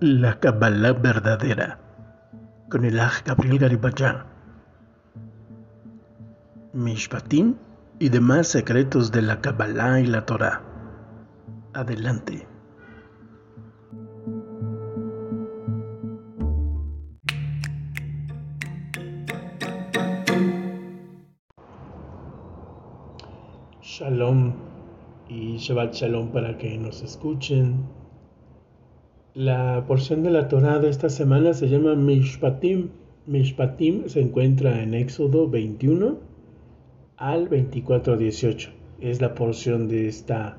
La Kabbalah verdadera con el Aj Gabriel Gariballá. Mishpatim y demás secretos de la Kabbalah y la Torah. Adelante. Shalom y Shabbat Shalom para que nos escuchen la porción de la Torah de esta semana se llama Mishpatim. Mishpatim se encuentra en Éxodo 21 al 24-18. Es la porción de esta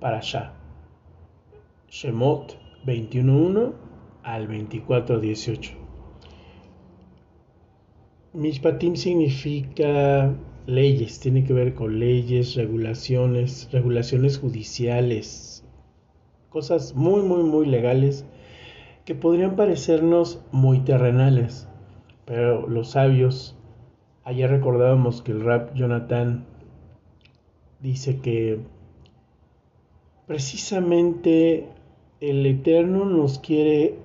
parasha. Shemot 21.1 al 24-18. Mishpatim significa leyes, tiene que ver con leyes, regulaciones, regulaciones judiciales, cosas muy, muy, muy legales que podrían parecernos muy terrenales. Pero los sabios, ayer recordábamos que el rap Jonathan dice que precisamente el Eterno nos quiere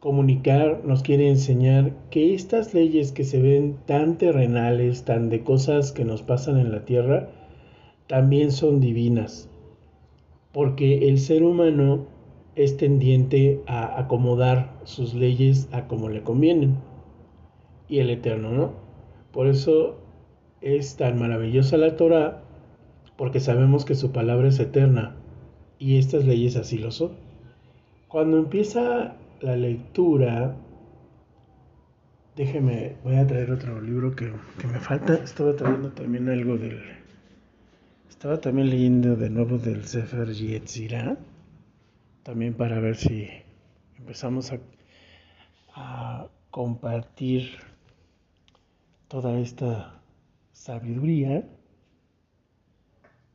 comunicar, nos quiere enseñar que estas leyes que se ven tan terrenales, tan de cosas que nos pasan en la tierra, también son divinas porque el ser humano es tendiente a acomodar sus leyes a como le convienen. Y el Eterno no. Por eso es tan maravillosa la Torah, porque sabemos que su palabra es eterna y estas leyes así lo son. Cuando empieza la lectura, déjeme, voy a traer otro libro que, que me falta. Estaba trayendo también algo del estaba también leyendo de nuevo del Sefer Yetzirah, también para ver si empezamos a, compartir toda esta sabiduría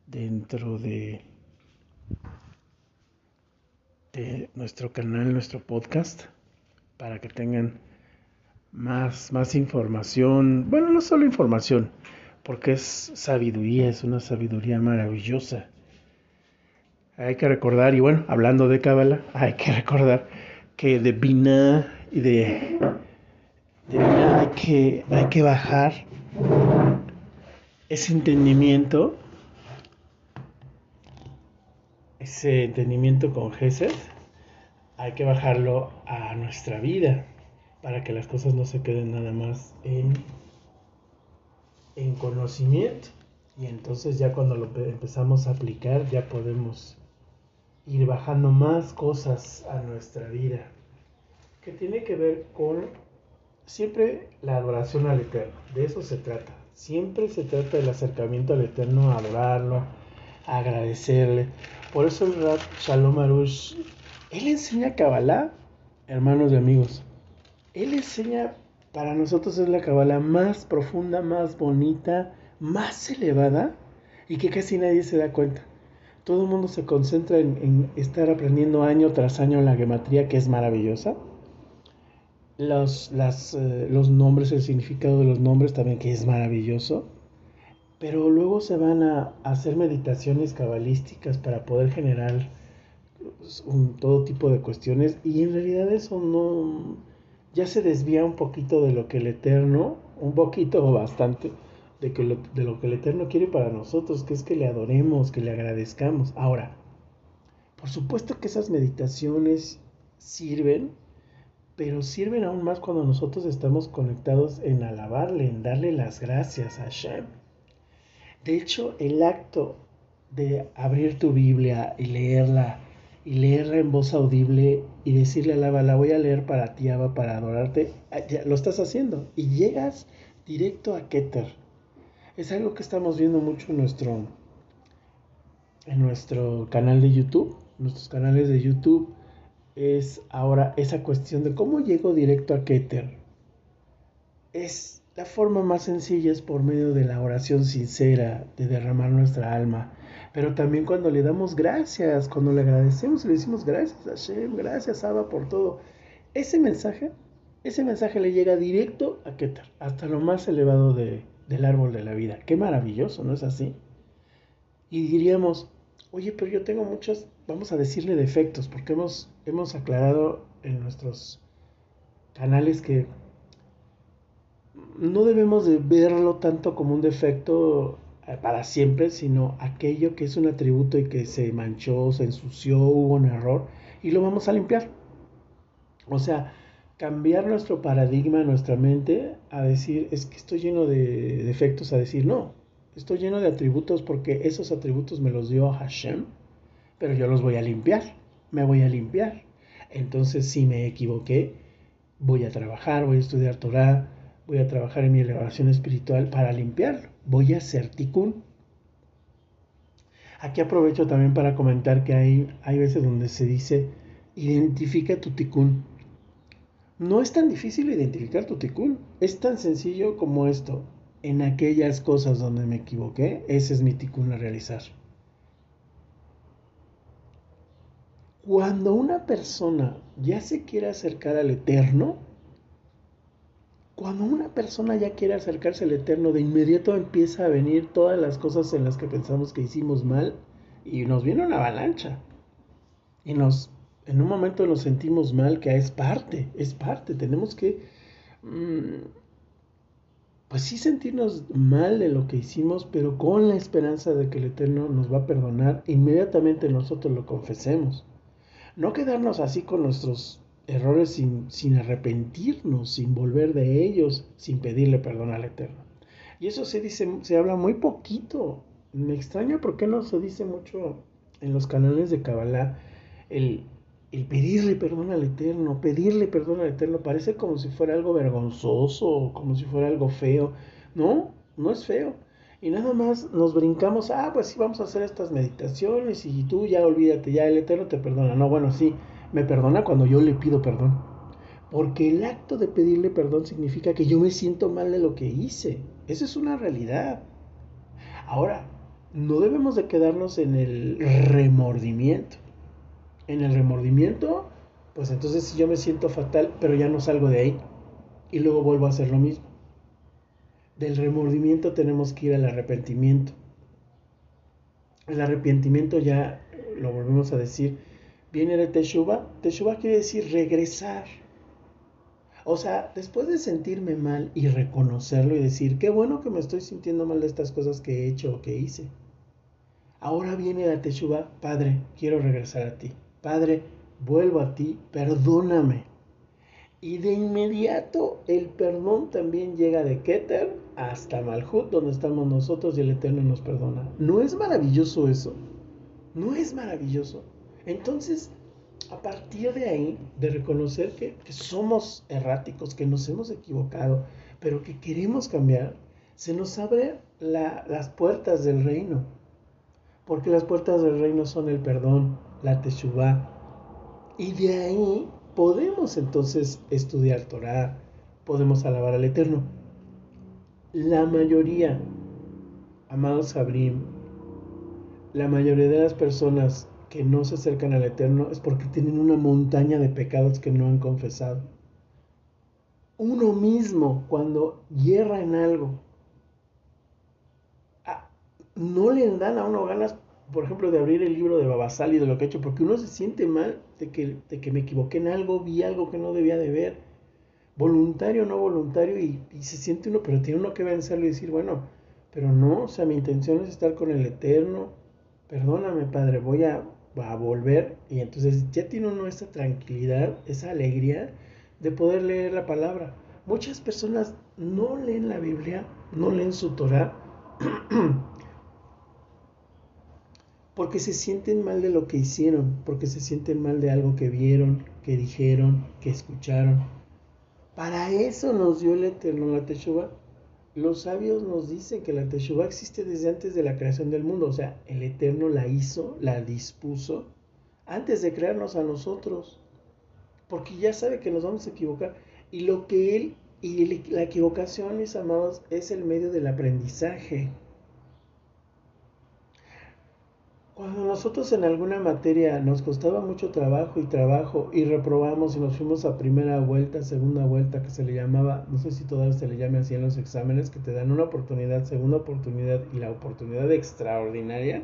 dentro de, de nuestro canal, nuestro podcast, para que tengan más, más información, bueno, no solo información, porque es sabiduría, es una sabiduría maravillosa. Hay que recordar, y bueno, hablando de Cábala, hay que recordar que de Bina y de, de hay que, hay que bajar ese entendimiento, ese entendimiento con Gesed, hay que bajarlo a nuestra vida para que las cosas no se queden nada más en en conocimiento y entonces ya cuando lo empezamos a aplicar ya podemos ir bajando más cosas a nuestra vida que tiene que ver con siempre la adoración al Eterno, de eso se trata. Siempre se trata del acercamiento al Eterno, adorarlo, agradecerle. Por eso el Rab Shalom Arush, él enseña Kabbalah, hermanos y amigos. Él enseña para nosotros es la cabala más profunda, más bonita, más elevada y que casi nadie se da cuenta. Todo el mundo se concentra en, estar aprendiendo año tras año la gematría, que es maravillosa. Los, eh, los nombres, el significado de los nombres también, que es maravilloso. Pero luego se van a, hacer meditaciones cabalísticas para poder generar todo tipo de cuestiones y en realidad eso no, ya se desvía un poquito de lo que el Eterno, un poquito o bastante, de, que lo, de lo que el Eterno quiere para nosotros, que es que le adoremos, que le agradezcamos. Ahora, por supuesto que esas meditaciones sirven, pero sirven aún más cuando nosotros estamos conectados en alabarle, en darle las gracias a Hashem. De hecho, el acto de abrir tu Biblia y leerla y leerla en voz audible y decirle a la la voy a leer para ti, Abba, para adorarte, ah, ya lo estás haciendo y llegas directo a Keter. Es algo que estamos viendo mucho en nuestro, en nuestro canal de YouTube, nuestros canales de YouTube, es ahora esa cuestión de cómo llego directo a Keter. Es la forma más sencilla es por medio de la oración sincera, de derramar nuestra alma, pero también cuando le damos gracias, cuando le agradecemos y le decimos gracias a Hashem, gracias Abba por todo, ese mensaje, ese mensaje le llega directo a Keter, hasta lo más elevado del árbol de la vida. Qué maravilloso, ¿no es así? Y diríamos, oye, pero yo tengo muchos, vamos a decirle defectos, porque hemos, hemos aclarado en nuestros canales que no debemos de verlo tanto como un defecto para siempre, sino aquello que es un atributo y que se manchó, se ensució, hubo un error, y lo vamos a limpiar. O sea, cambiar nuestro paradigma, nuestra mente, a decir, es que estoy lleno de defectos, a decir, no, estoy lleno de atributos porque esos atributos me los dio Hashem, pero yo los voy a limpiar, me voy a limpiar. Entonces, si me equivoqué, voy a trabajar, voy a estudiar Torah, voy a trabajar en mi elevación espiritual para limpiarlo, voy a hacer tikkun. Aquí aprovecho también para comentar que hay, hay veces donde se dice, identifica tu tikkun. No es tan difícil identificar tu tikkun, es tan sencillo como esto. En aquellas cosas donde me equivoqué, ese es mi tikkun a realizar. Cuando una persona ya se quiere acercar al eterno, cuando una persona ya quiere acercarse al Eterno, de inmediato empieza a venir todas las cosas en las que pensamos que hicimos mal y nos viene una avalancha. Y nos, en un momento nos sentimos mal, que es parte, es parte. Tenemos que, mm, pues sí sentirnos mal de lo que hicimos, pero con la esperanza de que el Eterno nos va a perdonar, inmediatamente nosotros lo confesemos. No quedarnos así con nuestros errores sin, arrepentirnos, sin volver de ellos, sin pedirle perdón al Eterno. Y eso se dice, se habla muy poquito. Me extraña por qué no se dice mucho en los canales de Kabbalah el, el pedirle perdón al Eterno, pedirle perdón al Eterno, parece como si fuera algo vergonzoso, como si fuera algo feo. No, no es feo. Y nada más nos brincamos, ah, pues sí, vamos a hacer estas meditaciones y tú ya olvídate, ya el Eterno te perdona. No, bueno, sí, me perdona cuando yo le pido perdón. Porque el acto de pedirle perdón significa que yo me siento mal de lo que hice. Esa es una realidad. Ahora, no debemos de quedarnos en el remordimiento. En el remordimiento, pues entonces si yo me siento fatal, pero ya no salgo de ahí. Y luego vuelvo a hacer lo mismo. Del remordimiento tenemos que ir al arrepentimiento. El arrepentimiento ya, lo volvemos a decir, viene de Teshuvah. Teshuvah quiere decir regresar. O sea, después de sentirme mal y reconocerlo y decir, qué bueno que me estoy sintiendo mal de estas cosas que he hecho o que hice. Ahora viene la Teshuvah, Padre, quiero regresar a ti. Padre, vuelvo a ti, perdóname. Y de inmediato el perdón también llega de Keter hasta Malhut, donde estamos nosotros y el Eterno nos perdona. ¿No es maravilloso eso? ¿No es maravilloso? Entonces, a partir de ahí, de reconocer que, somos erráticos, que nos hemos equivocado, pero que queremos cambiar, se nos abren las puertas del reino. Porque las puertas del reino son el perdón, la teshuvah. Y de ahí podemos entonces estudiar Torah, podemos alabar al Eterno. La mayoría, amados Sabrim, la mayoría de las personas que no se acercan al Eterno es porque tienen una montaña de pecados que no han confesado. Uno mismo, cuando hierra en algo, no le dan a uno ganas, por ejemplo, de abrir el libro de Babasal y de lo que ha hecho, porque uno se siente mal de que, de que me equivoqué en algo, vi algo que no debía de ver, voluntario o no voluntario, y, y se siente uno, pero tiene uno que vencerlo y decir, bueno, pero no, o sea, mi intención es estar con el Eterno, perdóname, Padre, voy a, va a volver y entonces ya tiene uno esa tranquilidad, esa alegría de poder leer la palabra. Muchas personas no leen la Biblia, no leen su Torah porque se sienten mal de lo que hicieron, porque se sienten mal de algo que vieron, que dijeron, que escucharon. Para eso nos dio el Eterno la los sabios nos dicen que la Teshuvah existe desde antes de la creación del mundo, o sea, el Eterno la hizo, la dispuso, antes de crearnos a nosotros, porque ya sabe que nos vamos a equivocar. Y lo que Él, y la equivocación, mis amados, es el medio del aprendizaje. Cuando nosotros en alguna materia nos costaba mucho trabajo y trabajo y reprobamos y nos fuimos a primera vuelta, segunda vuelta, que se le llamaba, no sé si todavía se le llame así en los exámenes, que te dan una oportunidad, segunda oportunidad y la oportunidad extraordinaria.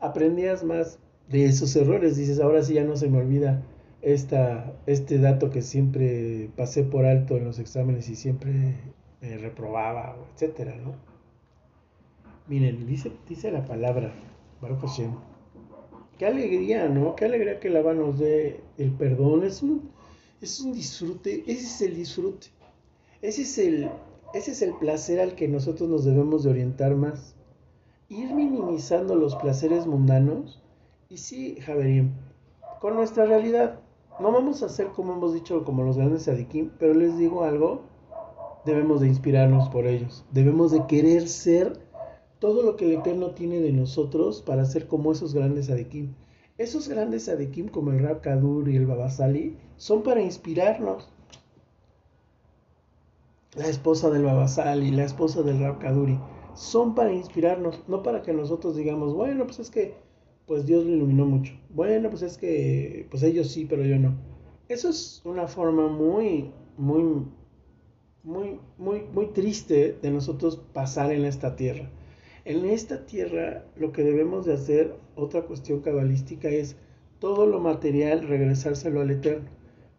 aprendías más de esos errores. Dices, ahora sí ya no se me olvida esta, este dato que siempre pasé por alto en los exámenes y siempre reprobaba, etcétera, ¿no? Miren, dice, dice la palabra, Baruch Hashem. Qué alegría, ¿no? Qué alegría que la nos dé el perdón. Es un, es un disfrute, ese es el disfrute. Ese es el, ese es el placer al que nosotros nos debemos de orientar más. Ir minimizando los placeres mundanos. Y sí, Javerín, con nuestra realidad. No vamos a ser como hemos dicho, como los grandes sadikim, pero les digo algo, debemos de inspirarnos por ellos. Debemos de querer ser todo lo que el Eterno tiene de nosotros para ser como esos grandes adikim. Esos grandes adikim como el Rab Kadur y el Babasali son para inspirarnos. La esposa del Babasali, la esposa del Rab Kaduri, son para inspirarnos, no para que nosotros digamos, bueno, pues es que pues Dios lo iluminó mucho. Bueno, pues es que pues ellos sí, pero yo no. Eso es una forma muy muy muy muy muy triste de nosotros pasar en esta tierra. En esta tierra lo que debemos de hacer, otra cuestión cabalística, es todo lo material regresárselo al Eterno.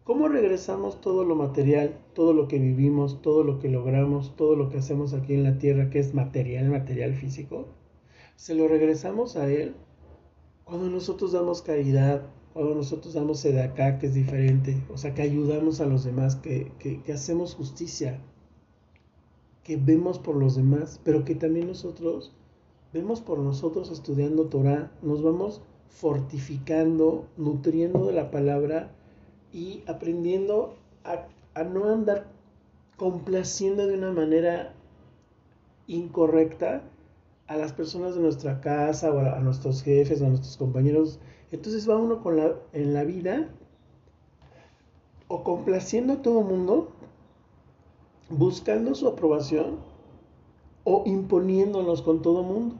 ¿Cómo regresamos todo lo material, todo lo que vivimos, todo lo que logramos, todo lo que hacemos aquí en la tierra, que es material, material físico? Se lo regresamos a Él cuando nosotros damos caridad, cuando nosotros damos acá que es diferente, o sea, que ayudamos a los demás, que, que hacemos justicia, que vemos por los demás, pero que también nosotros vemos por nosotros estudiando Torah, nos vamos fortificando, nutriendo de la palabra y aprendiendo a, no andar complaciendo de una manera incorrecta a las personas de nuestra casa o a, nuestros jefes o a nuestros compañeros. Entonces va uno con la, en la vida o complaciendo a todo mundo buscando su aprobación o imponiéndonos con todo mundo.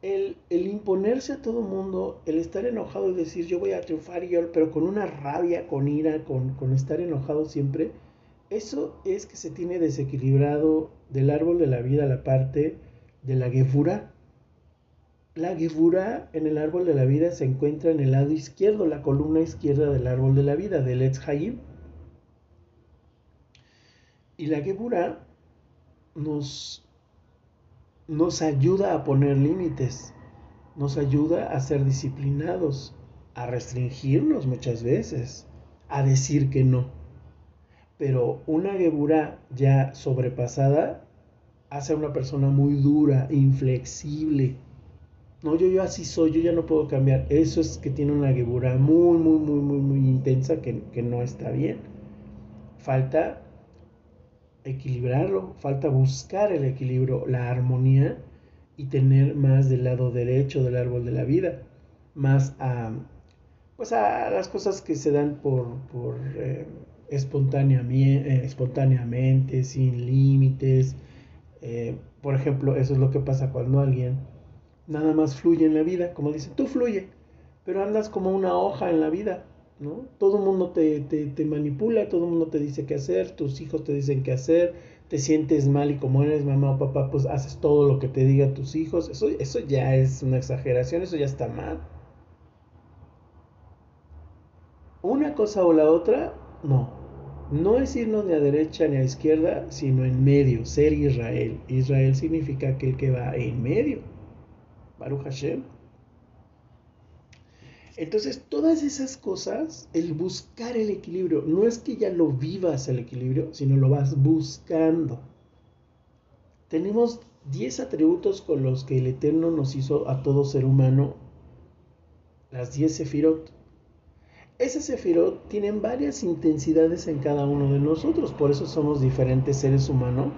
El, imponerse a todo mundo, el estar enojado y decir yo voy a triunfar, y yo, pero con una rabia, con ira, con, con estar enojado siempre, eso es que se tiene desequilibrado del árbol de la vida la parte de la gevura. La gevura en el árbol de la vida se encuentra en el lado izquierdo, la columna izquierda del árbol de la vida, del Etz Hayim. Y la Gebura nos, nos ayuda a poner límites, nos ayuda a ser disciplinados, a restringirnos muchas veces, a decir que no. Pero una Gebura ya sobrepasada hace a una persona muy dura, inflexible. No, yo, yo así soy, yo ya no puedo cambiar. Eso es que tiene una Gebura muy, muy, muy, muy, muy intensa que, que no está bien. Falta equilibrarlo, falta buscar el equilibrio, la armonía y tener más del lado derecho del árbol de la vida, más a, pues a las cosas que se dan por, por eh, espontáneamente, eh, espontáneamente, sin límites. Eh, por ejemplo, eso es lo que pasa cuando alguien nada más fluye en la vida, como dicen, tú fluye, pero andas como una hoja en la vida, ¿no? Todo el mundo te, te, manipula, todo el mundo te dice qué hacer, tus hijos te dicen qué hacer, te sientes mal y como eres mamá o papá, pues haces todo lo que te digan tus hijos. Eso, eso ya es una exageración, eso ya está mal. Una cosa o la otra, no. No es irnos ni a derecha ni a izquierda, sino en medio, ser Israel. Israel significa aquel que va en medio. Baruch Hashem. Entonces, todas esas cosas, el buscar el equilibrio, no es que ya lo vivas el equilibrio, sino lo vas buscando. Tenemos 10 atributos con los que el Eterno nos hizo a todo ser humano, las 10 sefirot. Esas sefirot tienen varias intensidades en cada uno de nosotros, por eso somos diferentes seres humanos,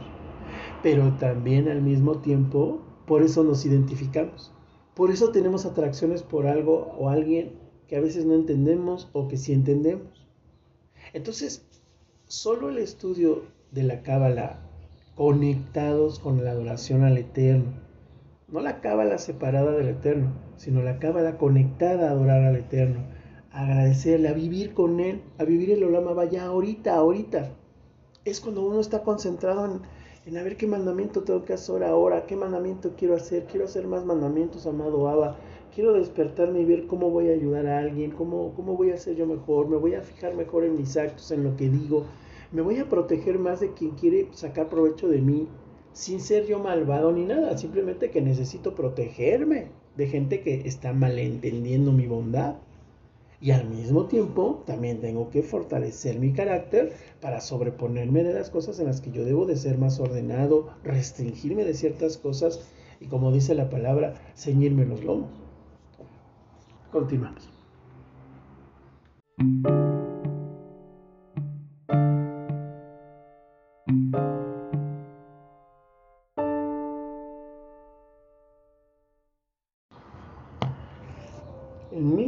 pero también al mismo tiempo, por eso nos identificamos. Por eso tenemos atracciones por algo o alguien que a veces no entendemos o que sí entendemos. Entonces, solo el estudio de la Cábala conectados con la adoración al Eterno, no la Cábala separada del Eterno, sino la Cábala conectada a adorar al Eterno, a agradecerle, a vivir con Él, a vivir el Olama Vaya ahorita, ahorita. Es cuando uno está concentrado en, en a ver qué mandamiento tengo que hacer ahora, qué mandamiento quiero hacer, quiero hacer más mandamientos, amado Abba, quiero despertarme y ver cómo voy a ayudar a alguien, cómo, cómo voy a ser yo mejor, me voy a fijar mejor en mis actos, en lo que digo, me voy a proteger más de quien quiere sacar provecho de mí, sin ser yo malvado ni nada, simplemente que necesito protegerme de gente que está malentendiendo mi bondad. Y al mismo tiempo también tengo que fortalecer mi carácter para sobreponerme de las cosas en las que yo debo de ser más ordenado, restringirme de ciertas cosas y como dice la palabra, ceñirme los lomos. Continuamos.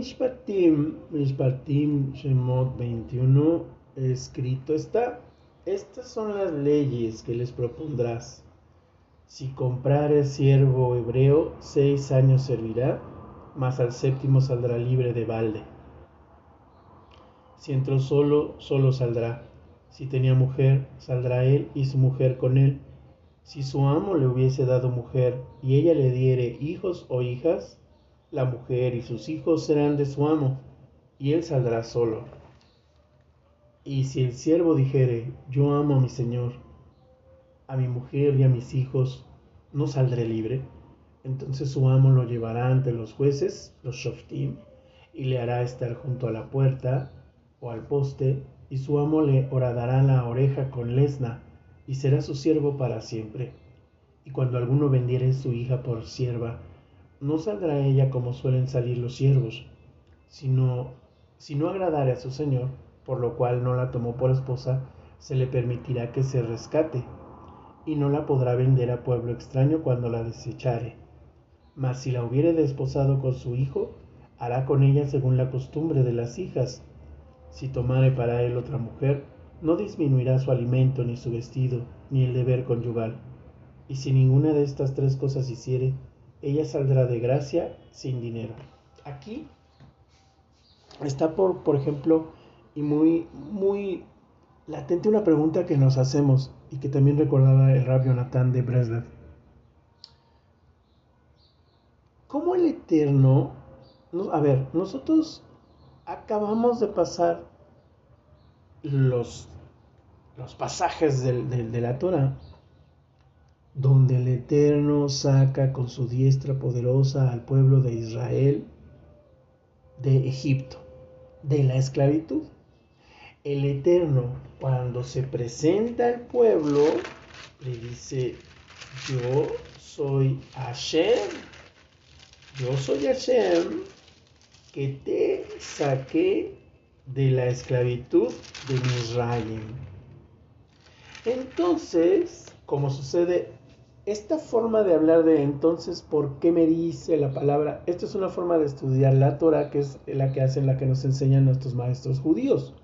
Mishpatim, Mishpatim Shemot 21, escrito está, estas son las leyes que les propondrás. Si comprares siervo hebreo, seis años servirá mas al séptimo saldrá libre de balde. Si entró solo, solo saldrá. Si tenía mujer, saldrá él y su mujer con él. Si su amo le hubiese dado mujer y ella le diere hijos o hijas, la mujer y sus hijos serán de su amo, y él saldrá solo. Y si el siervo dijere, yo amo a mi señor, a mi mujer y a mis hijos, ¿no saldré libre? Entonces su amo lo llevará ante los jueces, los shoftim, y le hará estar junto a la puerta o al poste, y su amo le horadará la oreja con lesna, y será su siervo para siempre. Y cuando alguno vendiere su hija por sierva, no saldrá ella como suelen salir los siervos, sino si no agradare a su señor, por lo cual no la tomó por esposa, se le permitirá que se rescate, y no la podrá vender a pueblo extraño cuando la desechare mas si la hubiere desposado con su hijo, hará con ella según la costumbre de las hijas. Si tomare para él otra mujer, no disminuirá su alimento, ni su vestido, ni el deber conyugal. Y si ninguna de estas tres cosas hiciere, ella saldrá de gracia sin dinero. Aquí está por, por ejemplo, y muy, muy latente una pregunta que nos hacemos y que también recordaba el rabio Natán de Breslev ¿Cómo el Eterno, a ver, nosotros acabamos de pasar los, los pasajes de la Torah, donde el Eterno saca con su diestra poderosa al pueblo de Israel de Egipto, de la esclavitud. El Eterno, cuando se presenta al pueblo, le dice, yo soy Hashem, yo soy Hashem que te saqué de la esclavitud de Misraim. Entonces, como sucede, esta forma de hablar de entonces, ¿por qué me dice la palabra? Esta es una forma de estudiar la Torah, que es la que hacen, la que nos enseñan nuestros maestros judíos.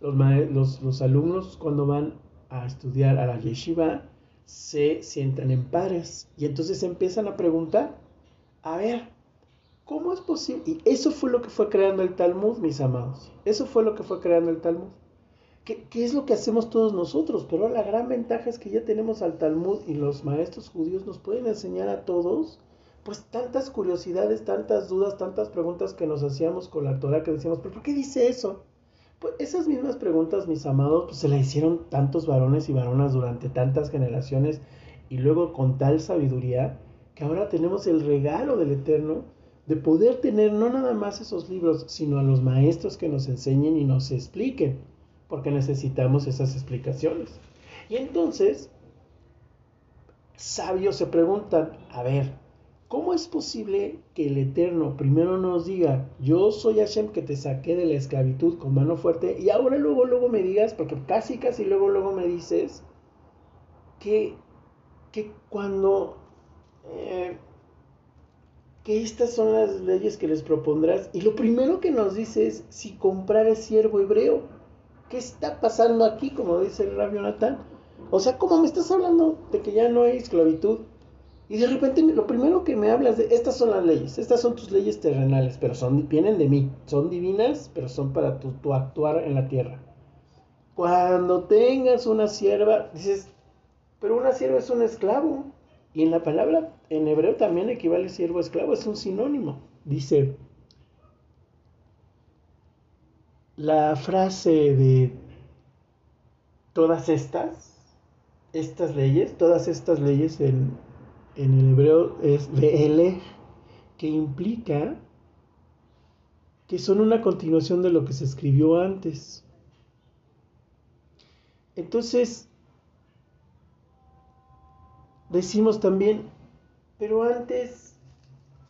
Los, los, los alumnos cuando van a estudiar a la yeshiva se sientan en pares y entonces empiezan a preguntar a ver, ¿cómo es posible? Y eso fue lo que fue creando el Talmud, mis amados. Eso fue lo que fue creando el Talmud. ¿Qué, es lo que hacemos todos nosotros? Pero la gran ventaja es que ya tenemos al Talmud y los maestros judíos nos pueden enseñar a todos, pues tantas curiosidades, tantas dudas, tantas preguntas que nos hacíamos con la Torah que decíamos, ¿pero por qué dice eso? Pues esas mismas preguntas, mis amados, pues se la hicieron tantos varones y varonas durante tantas generaciones y luego con tal sabiduría que ahora tenemos el regalo del Eterno de poder tener no nada más esos libros, sino a los maestros que nos enseñen y nos expliquen, porque necesitamos esas explicaciones. Y entonces, sabios se preguntan, a ver, ¿cómo es posible que el Eterno primero nos diga, yo soy Hashem que te saqué de la esclavitud con mano fuerte, y ahora luego, luego me digas, porque casi, casi luego, luego me dices, que, que cuando eh, que estas son las leyes que les propondrás. Y lo primero que nos dice es si comprar es siervo hebreo. ¿Qué está pasando aquí? Como dice el rabio Natán. O sea, ¿cómo me estás hablando de que ya no hay esclavitud? Y de repente lo primero que me hablas de estas son las leyes, estas son tus leyes terrenales, pero son, vienen de mí, son divinas, pero son para tu, tu actuar en la tierra. Cuando tengas una sierva, dices, Pero una sierva es un esclavo. Y en la palabra, en hebreo también equivale siervo esclavo, es un sinónimo. Dice, la frase de todas estas, estas leyes, todas estas leyes en, en el hebreo es ve'ele, que implica que son una continuación de lo que se escribió antes. Entonces, decimos también, pero antes,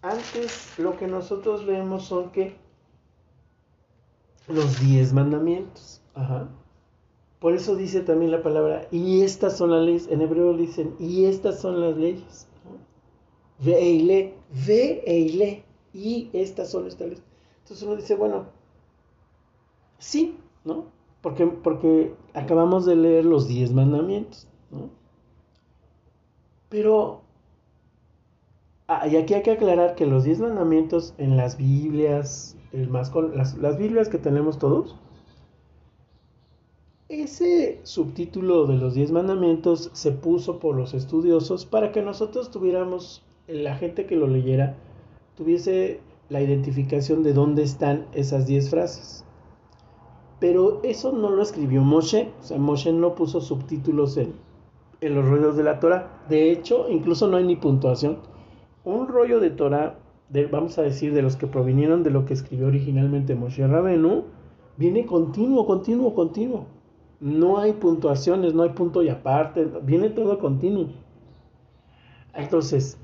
antes lo que nosotros leemos son que los diez mandamientos. Ajá. Por eso dice también la palabra, y estas son las leyes, en hebreo dicen, y estas son las leyes. Ve e ve e y estas son estas leyes. Entonces uno dice, bueno, sí, ¿no? Porque, porque acabamos de leer los diez mandamientos, ¿no? Pero, ah, y aquí hay que aclarar que los diez mandamientos en las Biblias, el más con, las, las Biblias que tenemos todos, ese subtítulo de los diez mandamientos se puso por los estudiosos para que nosotros tuviéramos, la gente que lo leyera, tuviese la identificación de dónde están esas 10 frases. Pero eso no lo escribió Moshe, o sea, Moshe no puso subtítulos en, en los rollos de la Torah. De hecho, incluso no hay ni puntuación. Un rollo de Torah, vamos a decir, de los que provinieron de lo que escribió originalmente Moshe Rabenu, viene continuo, continuo, continuo. No hay puntuaciones, no hay punto y aparte, viene todo continuo. Entonces,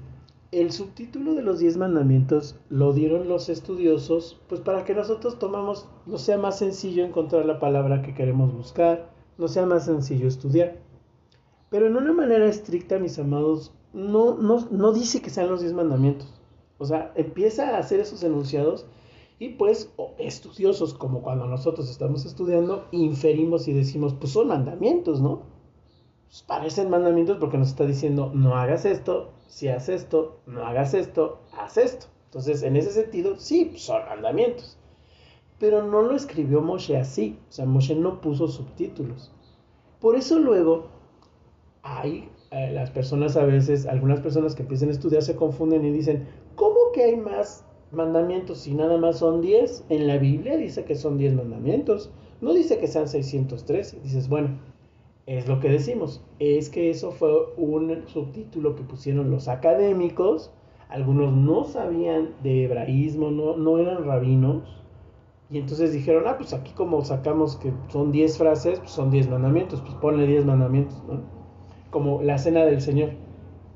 el subtítulo de los diez mandamientos lo dieron los estudiosos, pues para que nosotros tomamos, no sea más sencillo encontrar la palabra que queremos buscar, no sea más sencillo estudiar. Pero en una manera estricta, mis amados, no, no, no dice que sean los diez mandamientos. O sea, empieza a hacer esos enunciados y pues estudiosos, como cuando nosotros estamos estudiando, inferimos y decimos, pues son mandamientos, ¿no? Pues parecen mandamientos porque nos está diciendo, no hagas esto, si haces esto, no hagas esto, haz esto. Entonces, en ese sentido, sí, son mandamientos. Pero no lo escribió Moshe así. O sea, Moshe no puso subtítulos. Por eso luego hay eh, las personas a veces, algunas personas que empiezan a estudiar se confunden y dicen, ¿cómo que hay más mandamientos si nada más son 10? En la Biblia dice que son 10 mandamientos. No dice que sean 613. Dices, bueno, es lo que decimos, es que eso fue un subtítulo que pusieron los académicos, algunos no sabían de hebraísmo, no, no eran rabinos, y entonces dijeron, ah, pues aquí como sacamos que son 10 frases, pues son 10 mandamientos, pues ponle 10 mandamientos. Como la cena del Señor,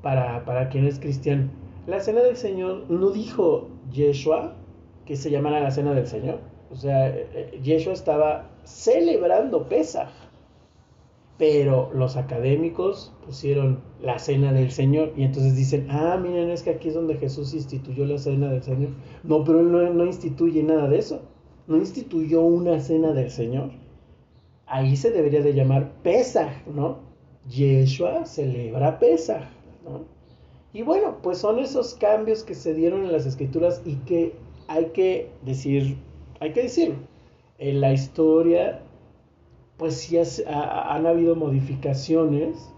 para, para quien es cristiano. La cena del Señor no dijo Yeshua que se llamara la cena del Señor. O sea, eh, eh, Yeshua estaba celebrando Pesach pero los académicos pusieron la cena del Señor y entonces dicen, ah, miren, es que aquí es donde Jesús instituyó la cena del Señor. No, pero él no, instituye nada de eso. No instituyó una cena del Señor. Ahí se debería de llamar Pesaj, ¿no? Yeshua celebra Pesaj, ¿no? Y bueno, pues son esos cambios que se dieron en las escrituras y que hay que decir, hay que decirlo. En la historia pues sí han habido modificaciones,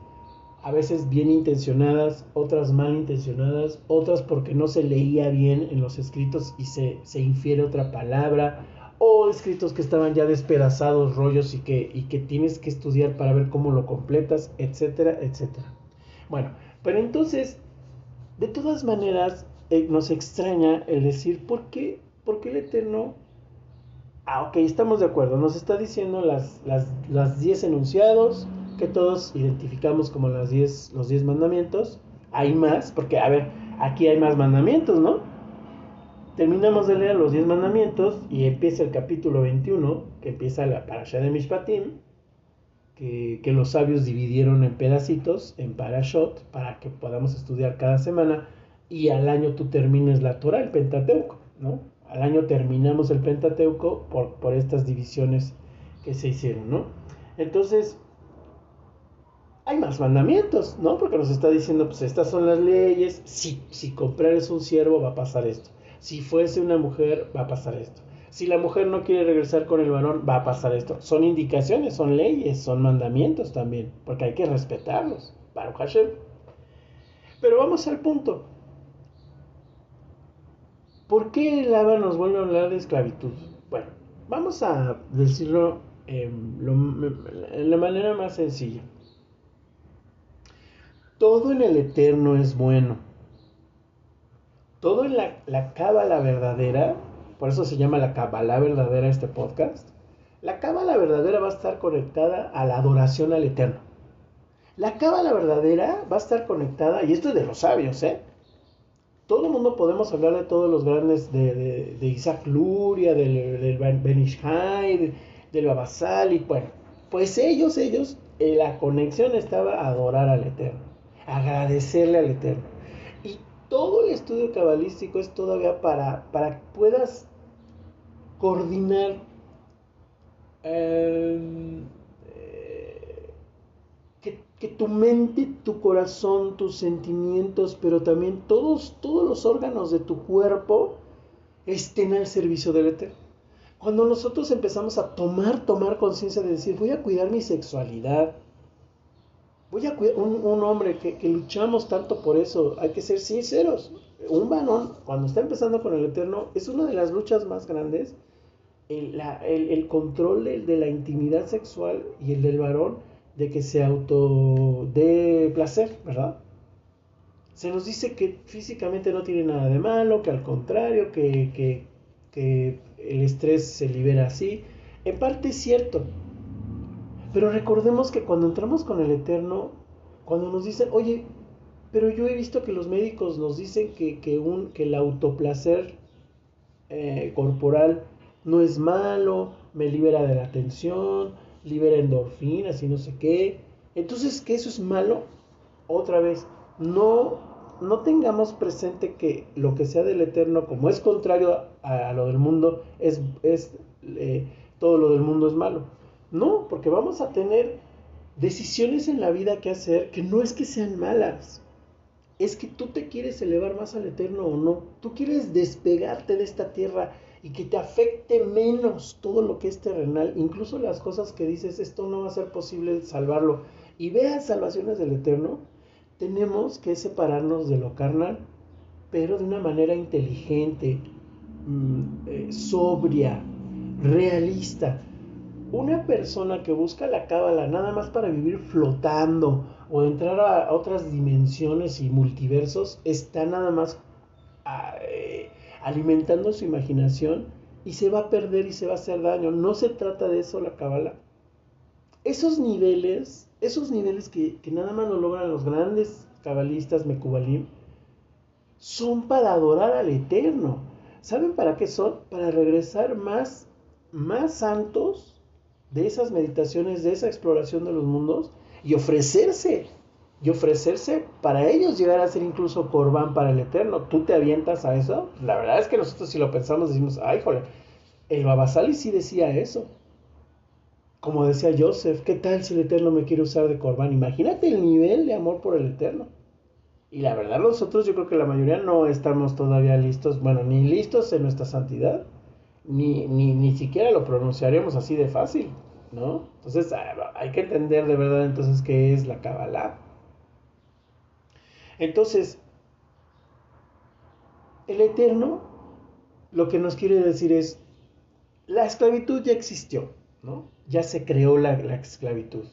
a veces bien intencionadas, otras mal intencionadas, otras porque no se leía bien en los escritos y se, infiere otra palabra, o escritos que estaban ya despedazados, rollos y que, y que tienes que estudiar para ver cómo lo completas, etcétera, etcétera. Bueno, pero entonces, de todas maneras, eh, nos extraña el decir, ¿por qué, ¿por qué el Eterno Ah, ok, estamos de acuerdo. Nos está diciendo las 10 las, enunciados que todos identificamos como las diez, los 10 mandamientos. Hay más, porque, a ver, aquí hay más mandamientos, ¿no? Terminamos de leer los 10 mandamientos y empieza el capítulo 21, que empieza la parasha de Mishpatim, que, que los sabios dividieron en pedacitos, en parashot, para que podamos estudiar cada semana y al año tú termines la Torah, el Pentateuco, ¿no? al año terminamos el Pentateuco por, por estas divisiones que se hicieron, ¿no? Entonces, hay más mandamientos, ¿no? Porque nos está diciendo, pues estas son las leyes, si, si comprares un siervo va a pasar esto, si fuese una mujer va a pasar esto, si la mujer no quiere regresar con el varón va a pasar esto. Son indicaciones, son leyes, son mandamientos también, porque hay que respetarlos, Baruch Hashem. Pero vamos al punto. ¿Por qué el Abba nos vuelve a hablar de esclavitud? Bueno, vamos a decirlo en la manera más sencilla. Todo en el eterno es bueno. Todo en la, la cábala verdadera, por eso se llama la cábala verdadera este podcast, la cábala verdadera va a estar conectada a la adoración al eterno. La cábala verdadera va a estar conectada, y esto es de los sabios, ¿eh? Todo el mundo podemos hablar de todos los grandes, de, Isaac Luria, del, del Benishai, del Babasali, bueno, pues ellos, ellos, eh, la conexión estaba a adorar al Eterno, agradecerle al Eterno. Todo el estudio cabalístico es todavía para, para que puedas coordinar em, eh, que, que, tu mente, tu corazón, tus sentimientos, pero también todos, todos los órganos de tu cuerpo estén al servicio del Eterno. Cuando nosotros empezamos a tomar, tomar conciencia de decir, voy a cuidar mi sexualidad, voy a cuidar un, hombre que, luchamos tanto por eso, hay que ser sinceros. Un varón, cuando está empezando con el Eterno, es una de las luchas más grandes, el, control de, la intimidad sexual y el del varón de que se auto dé placer, ¿verdad? Se nos dice que físicamente no tiene nada de malo, que al contrario, que, que el estrés se libera así. En parte es cierto. Pero recordemos que cuando entramos con el Eterno, cuando nos dicen, oye, pero yo he visto que los médicos nos dicen que, un, que el autoplacer eh, corporal no es malo, me libera de la tensión, libera endorfinas y no sé qué. Entonces, ¿que eso es malo? Otra vez, no no tengamos presente que lo que sea del eterno, como es contrario a, lo del mundo, es, es eh, todo lo del mundo es malo. No, porque vamos a tener decisiones en la vida que hacer que no es que sean malas. Es que tú te quieres elevar más al eterno o no. Tú quieres despegarte de esta tierra y que te afecte menos todo lo que es terrenal, incluso las cosas que dices, esto no va a ser posible salvarlo. Y veas salvaciones del eterno, tenemos que separarnos de lo carnal, pero de una manera inteligente, mm, eh, sobria, realista. Una persona que busca la cábala nada más para vivir flotando o entrar a otras dimensiones y multiversos está nada más ah, eh, alimentando su imaginación y se va a perder y se va a hacer daño. No se trata de eso la cábala. Esos niveles esos niveles que, nada más lo logran los grandes cabalistas Mekubalim, son para adorar al Eterno. ¿Saben para qué son? Para regresar más, más santos de esas meditaciones, de esa exploración de los mundos y ofrecerse. Y ofrecerse para ellos llegar a ser incluso corbán para el Eterno. ¿Tú te avientas a eso? La verdad es que nosotros si lo pensamos decimos, ay, joder, el Babasali sí decía eso como decía Joseph, ¿qué tal si el Eterno me quiere usar de corbán? Imagínate el nivel de amor por el Eterno. Y la verdad nosotros yo creo que la mayoría no estamos todavía listos, bueno, ni listos en nuestra santidad, ni, ni, ni siquiera lo pronunciaremos así de fácil, ¿no? Entonces ah, hay que entender de verdad entonces qué es la Kabbalah. Entonces, el Eterno lo que nos quiere decir es, la esclavitud ya existió, ¿no? ya se creó la, esclavitud.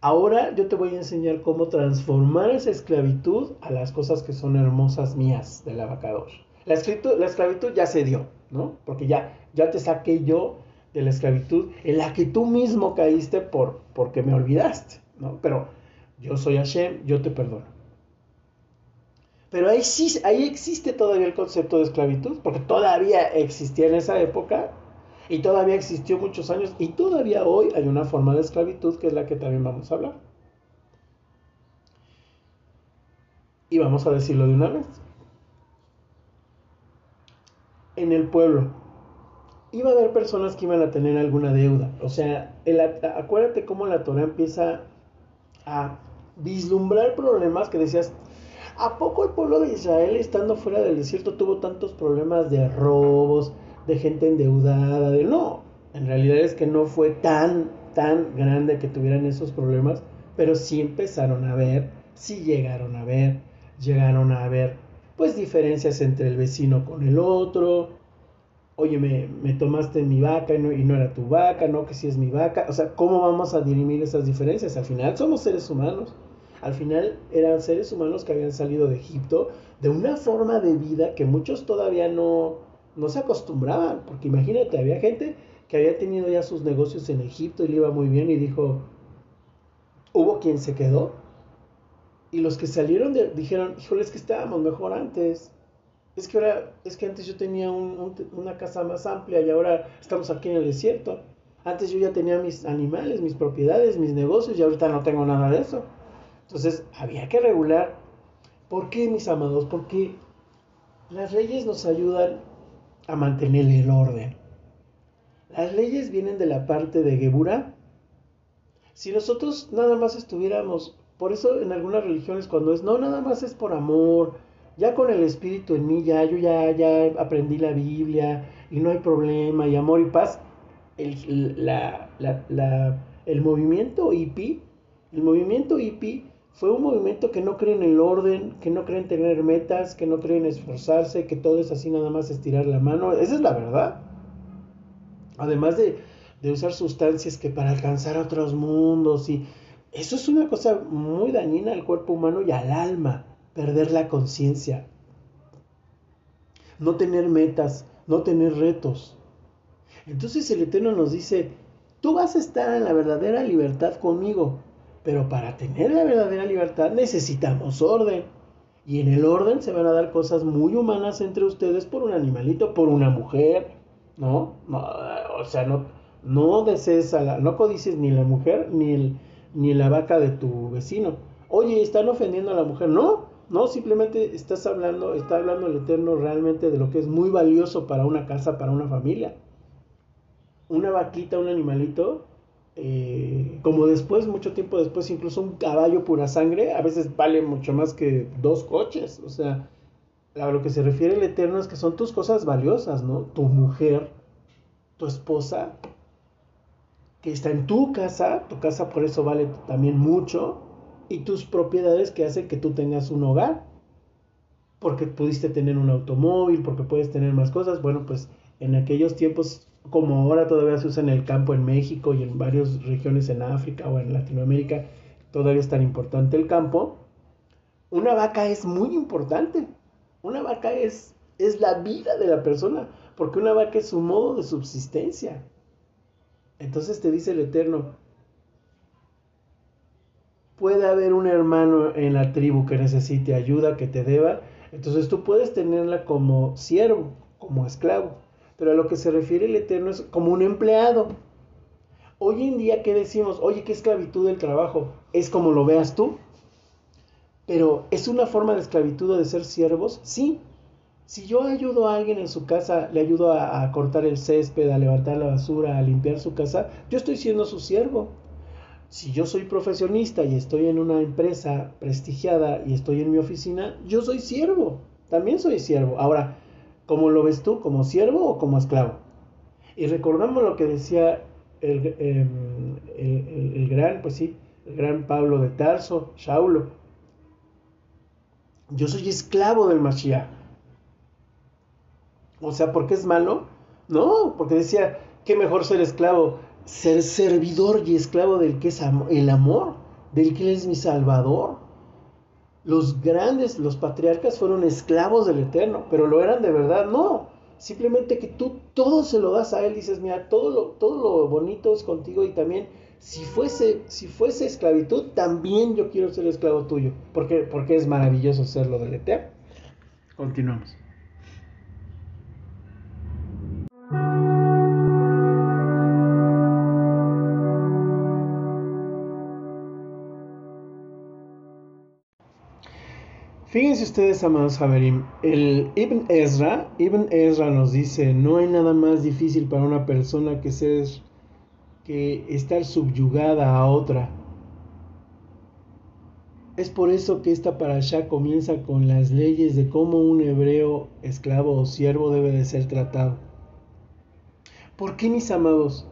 Ahora yo te voy a enseñar cómo transformar esa esclavitud a las cosas que son hermosas mías del abacador. La la esclavitud ya se dio, ¿no? Porque ya, ya te saqué yo de la esclavitud en la que tú mismo caíste por, porque me olvidaste, ¿no? Pero yo soy Hashem, yo te perdono. Pero ahí sí, ahí existe todavía el concepto de esclavitud, porque todavía existía en esa época y todavía existió muchos años y todavía hoy hay una forma de esclavitud que es la que también vamos a hablar. Y vamos a decirlo de una vez. En el pueblo iba a haber personas que iban a tener alguna deuda. O sea, acuérdate cómo la Torah empieza a vislumbrar problemas que decías, ¿a poco el pueblo de Israel estando fuera del desierto tuvo tantos problemas de robos, de gente endeudada, de no. En realidad es que no fue tan, tan grande que tuvieran esos problemas pero sí empezaron a ver, sí llegaron a ver, llegaron a ver pues diferencias entre el vecino con el otro. Oye, me, tomaste mi vaca y no, y no, era tu vaca, no que si es mi vaca. O sea, ¿cómo vamos a dirimir esas diferencias? Al final somos seres humanos. Al final eran seres humanos que habían salido de Egipto de una forma de vida que muchos todavía no, no se acostumbraban. Porque imagínate, había gente que había tenido ya sus negocios en Egipto y le iba muy bien y dijo, hubo quien se quedó y los que salieron dijeron, híjole, es que estábamos mejor antes. Es que ahora, es que antes yo tenía una casa más amplia y ahora estamos aquí en el desierto. Antes yo ya tenía mis animales, mis propiedades, mis negocios y ahorita no tengo nada de eso. Entonces había que regular. ¿Por qué, mis amados? Porque las leyes nos ayudan a mantener el orden. Las leyes vienen de la parte de Gebura. Si nosotros nada más estuviéramos por eso en algunas religiones cuando es, no, nada más es por amor, ya con el espíritu en mí, ya yo ya, ya aprendí la Biblia y no hay problema, y amor y paz, el, la, la, el movimiento hippie, el movimiento hippie fue un movimiento que no cree en el orden, que no cree en tener metas, que no cree en esforzarse, que todo es así nada más estirar la mano, esa es la verdad. Además de, de usar sustancias que para alcanzar otros mundos y eso es una cosa muy dañina al cuerpo humano y al alma, perder la conciencia, no tener metas, no tener retos. Entonces el Eterno nos dice, tú vas a estar en la verdadera libertad conmigo, pero para tener la verdadera libertad necesitamos orden. Y en el orden se van a dar cosas muy humanas entre ustedes por un animalito, por una mujer, ¿no? o sea, no, no desees a la, no codices ni la mujer ni el, ni la vaca de tu vecino. Oye, están ofendiendo a la mujer. No, no, simplemente estás hablando, está hablando el Eterno realmente de lo que es muy valioso para una casa, para una familia. Una vaquita, un animalito, eh, como después, mucho tiempo después, incluso un caballo pura sangre, a veces vale mucho más que dos coches. O sea, a lo que se refiere el Eterno es que son tus cosas valiosas, ¿no? Tu mujer, tu esposa, que está en tu casa, tu casa por eso vale también mucho, y tus propiedades que hacen que tú tengas un hogar, porque pudiste tener un automóvil, porque puedes tener más cosas, bueno, pues en aquellos tiempos, como ahora todavía se usa en el campo en México y en varias regiones en África o en Latinoamérica, todavía es tan importante el campo, una vaca es muy importante, una vaca es, es la vida de la persona, porque una vaca es su modo de subsistencia. Entonces te dice el Eterno, puede haber un hermano en la tribu que necesite ayuda, que te deba, entonces tú puedes tenerla como siervo, como esclavo, pero a lo que se refiere el Eterno es como un empleado. Hoy en día, ¿qué decimos? Oye, ¿qué esclavitud del trabajo? Es como lo veas tú. Pero ¿es una forma de esclavitud de ser siervos? Sí, si yo ayudo a alguien en su casa, le ayudo a, cortar el césped, a levantar la basura, a limpiar su casa, yo estoy siendo su siervo. Si yo soy profesionista y estoy en una empresa prestigiada y estoy en mi oficina, yo soy siervo. También soy siervo. Ahora, ¿cómo lo ves tú? ¿Como siervo o como esclavo? Y recordamos lo que decía el, em, el gran, pues sí, el gran Pablo de Tarso, Saulo. Yo soy esclavo del Mashiach. O sea, ¿por qué es malo? No, porque decía, qué mejor ser esclavo, ser servidor y esclavo del que es el amor, del que es mi salvador. Los grandes, los patriarcas fueron esclavos del Eterno, pero lo eran de verdad, no. Simplemente que tú todo se lo das a Él, dices, mira, todo lo, todo lo bonito es contigo y también si fuese, si fuese esclavitud, también yo quiero ser esclavo tuyo, porque, porque es maravilloso serlo del Eterno. Continuamos. Fíjense ustedes, amados Javerim, el Ibn Ezra, Ibn Ezra nos dice, no hay nada más difícil para una persona que ser que estar subyugada a otra. Es por eso que esta parasha comienza con las leyes de cómo un hebreo, esclavo o siervo debe de ser tratado. ¿Por qué, mis amados?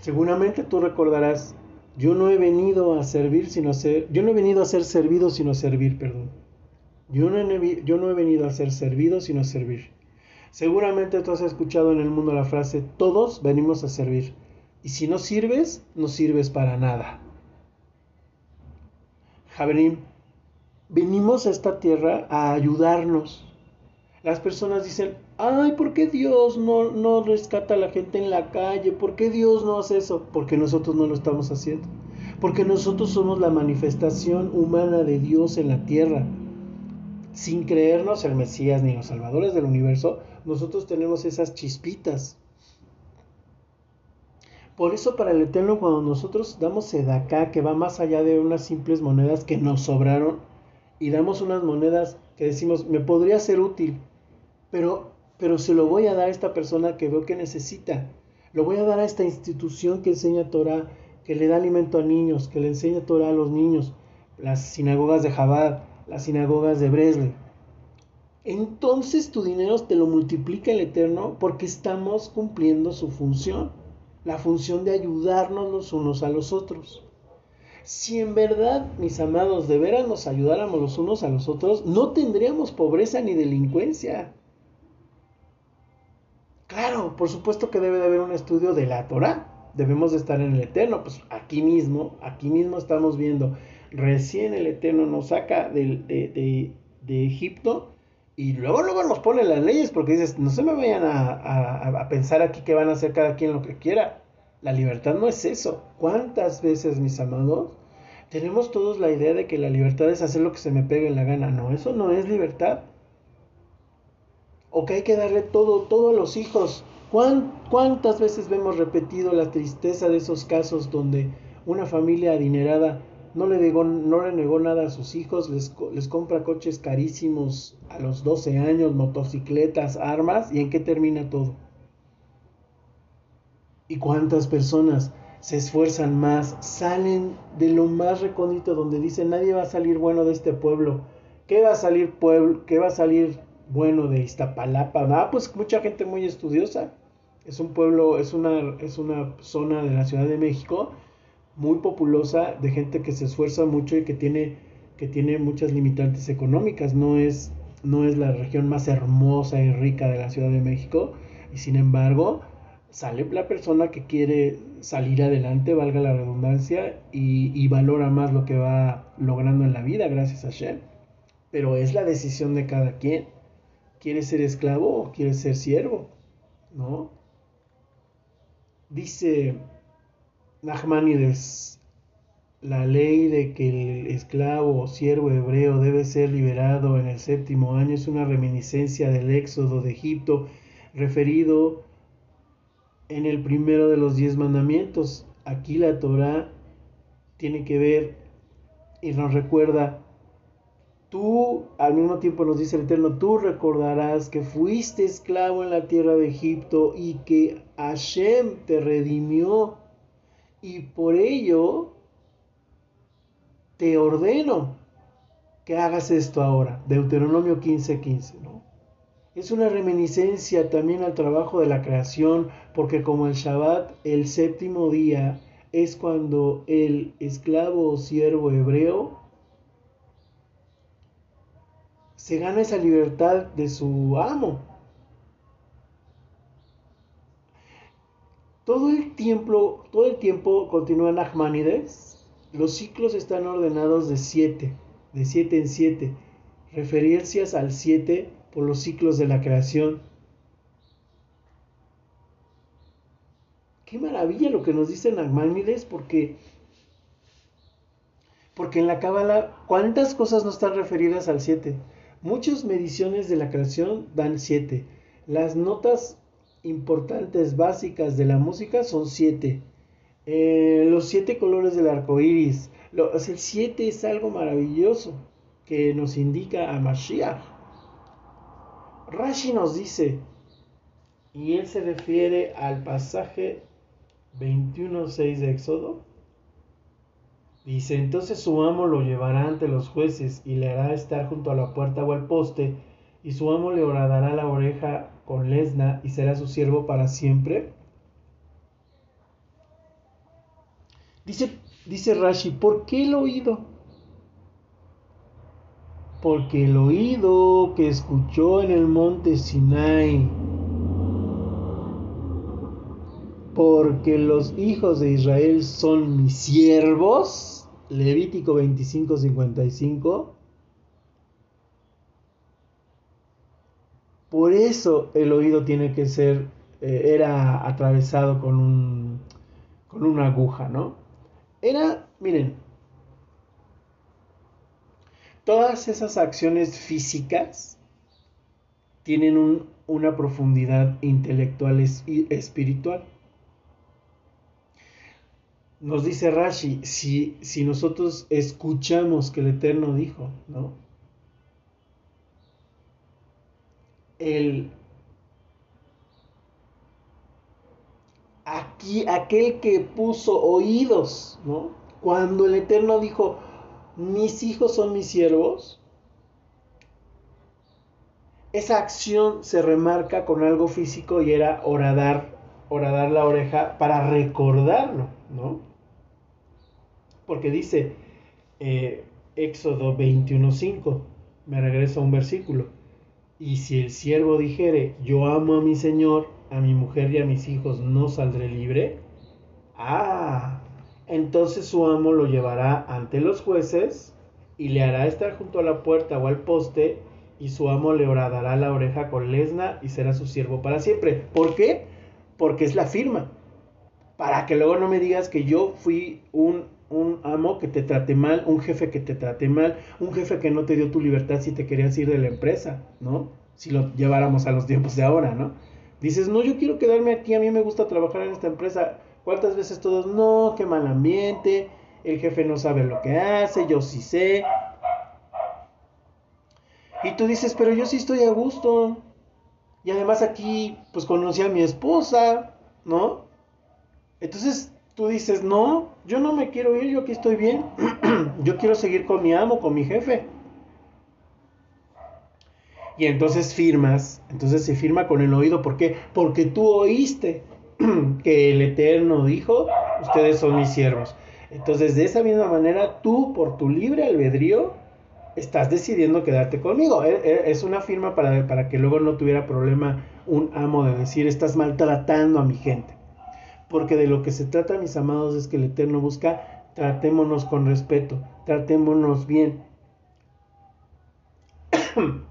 Seguramente tú recordarás Yo no he venido a servir sino ser, yo no he venido a ser servido sino servir, perdón. Yo no, he, venido a ser servido sino a servir. Seguramente tú has escuchado en el mundo la frase, todos venimos a servir. Y si no sirves, no sirves para nada. Javerín, venimos a esta tierra a ayudarnos. Las personas dicen, ay, ¿por qué Dios no, no rescata a la gente en la calle? ¿Por qué Dios no hace eso? Porque nosotros no lo estamos haciendo. Porque nosotros somos la manifestación humana de Dios en la tierra. Sin creernos el Mesías ni los salvadores del universo, nosotros tenemos esas chispitas. Por eso para el Eterno cuando nosotros damos acá que va más allá de unas simples monedas que nos sobraron y damos unas monedas que decimos me podría ser útil, pero, pero se lo voy a dar a esta persona que veo que necesita. Lo voy a dar a esta institución que enseña Torah, que le da alimento a niños, que le enseña Torah a los niños, las sinagogas de Jabad, las sinagogas de Bresle. Entonces tu dinero te lo multiplica el Eterno porque estamos cumpliendo su función, la función de ayudarnos los unos a los otros. Si en verdad, mis amados, de veras nos ayudáramos los unos a los otros, no tendríamos pobreza ni delincuencia. Claro, por supuesto que debe de haber un estudio de la Torah. Debemos de estar en el Eterno. Pues aquí mismo, aquí mismo estamos viendo. Recién el Eterno nos saca de, Egipto y luego luego nos pone las leyes porque dices, no se me vayan a, a, pensar aquí que van a hacer cada quien lo que quiera. La libertad no es eso. ¿Cuántas veces, mis amados, tenemos todos la idea de que la libertad es hacer lo que se me pegue en la gana? No, eso no es libertad o que hay que darle todo, todo a los hijos. ¿Cuántas veces vemos repetido la tristeza de esos casos donde una familia adinerada no le, negó, no le negó nada a sus hijos, les, les compra coches carísimos a los 12 años, motocicletas, armas, y en qué termina todo? ¿Y cuántas personas se esfuerzan más, salen de lo más recóndito donde dicen nadie va a salir bueno de este pueblo? ¿Qué va a salir pueblo? ¿Qué va a salir bueno de Iztapalapa. Ah, pues mucha gente muy estudiosa. Es un pueblo, es una, es una zona de la Ciudad de México muy populosa de gente que se esfuerza mucho y que tiene, que tiene muchas limitantes económicas. No es, no es la región más hermosa y rica de la Ciudad de México. Y sin embargo, sale la persona que quiere salir adelante, valga la redundancia, y, y valora más lo que va logrando en la vida gracias a Shem. Pero es la decisión de cada quien. ¿Quieres ser esclavo o quieres ser siervo? ¿No? Dice Nachmanides, la ley de que el esclavo o siervo hebreo debe ser liberado en el séptimo año es una reminiscencia del éxodo de Egipto referido en el primero de los diez mandamientos. Aquí la Torah tiene que ver y nos recuerda Tú, al mismo tiempo nos dice el Eterno, tú recordarás que fuiste esclavo en la tierra de Egipto y que Hashem te redimió y por ello te ordeno que hagas esto ahora. Deuteronomio 15:15, 15, ¿no? Es una reminiscencia también al trabajo de la creación, porque como el Shabbat, el séptimo día, es cuando el esclavo o siervo hebreo se gana esa libertad de su amo. Todo el tiempo, todo el tiempo continúa Nachmanides. Los ciclos están ordenados de siete, de siete en siete. Referencias al siete por los ciclos de la creación. Qué maravilla lo que nos dice Nachmanides porque porque en la Cábala, ¿cuántas cosas no están referidas al siete? Muchas mediciones de la creación dan 7. Las notas importantes básicas de la música son 7. Eh, los 7 colores del arco iris. el 7 es algo maravilloso que nos indica a Mashiach. Rashi nos dice, y él se refiere al pasaje 21.6 de Éxodo, Dice, entonces su amo lo llevará ante los jueces y le hará estar junto a la puerta o al poste, y su amo le horadará la oreja con lesna y será su siervo para siempre. Dice, Dice Rashi, ¿por qué el oído? Porque el oído que escuchó en el monte Sinai, porque los hijos de Israel son mis siervos, Levítico 25, 55, por eso el oído tiene que ser, eh, era atravesado con, un, con una aguja, ¿no? Era, miren, todas esas acciones físicas tienen una profundidad intelectual y espiritual. Nos dice Rashi, si, si nosotros escuchamos que el Eterno dijo, ¿no? El, aquí aquel que puso oídos, ¿no? Cuando el Eterno dijo, mis hijos son mis siervos, esa acción se remarca con algo físico y era oradar, oradar la oreja para recordarlo, ¿no? Porque dice eh, Éxodo 21.5, me regreso a un versículo, y si el siervo dijere, yo amo a mi Señor, a mi mujer y a mis hijos, ¿no saldré libre? Ah, entonces su amo lo llevará ante los jueces y le hará estar junto a la puerta o al poste y su amo le horadará la oreja con lesna y será su siervo para siempre. ¿Por qué? Porque es la firma. Para que luego no me digas que yo fui un, un amo que te trate mal, un jefe que te trate mal, un jefe que no te dio tu libertad si te querías ir de la empresa, ¿no? Si lo lleváramos a los tiempos de ahora, ¿no? Dices, no, yo quiero quedarme aquí, a mí me gusta trabajar en esta empresa ¿Cuántas veces todos, no, qué mal ambiente, el jefe no sabe lo que hace, yo sí sé? Y tú dices, pero yo sí estoy a gusto. Y además aquí, pues conocí a mi esposa, ¿no? Entonces tú dices, no, yo no me quiero ir, yo aquí estoy bien. yo quiero seguir con mi amo, con mi jefe. Y entonces firmas, entonces se firma con el oído, ¿por qué? Porque tú oíste que el Eterno dijo, ustedes son mis siervos. Entonces, de esa misma manera, tú, por tu libre albedrío, estás decidiendo quedarte conmigo. E, e, es una firma para, para que luego no tuviera problema un amo de decir, estás maltratando a mi gente. Porque de lo que se trata, mis amados, es que el Eterno busca, tratémonos con respeto, tratémonos bien.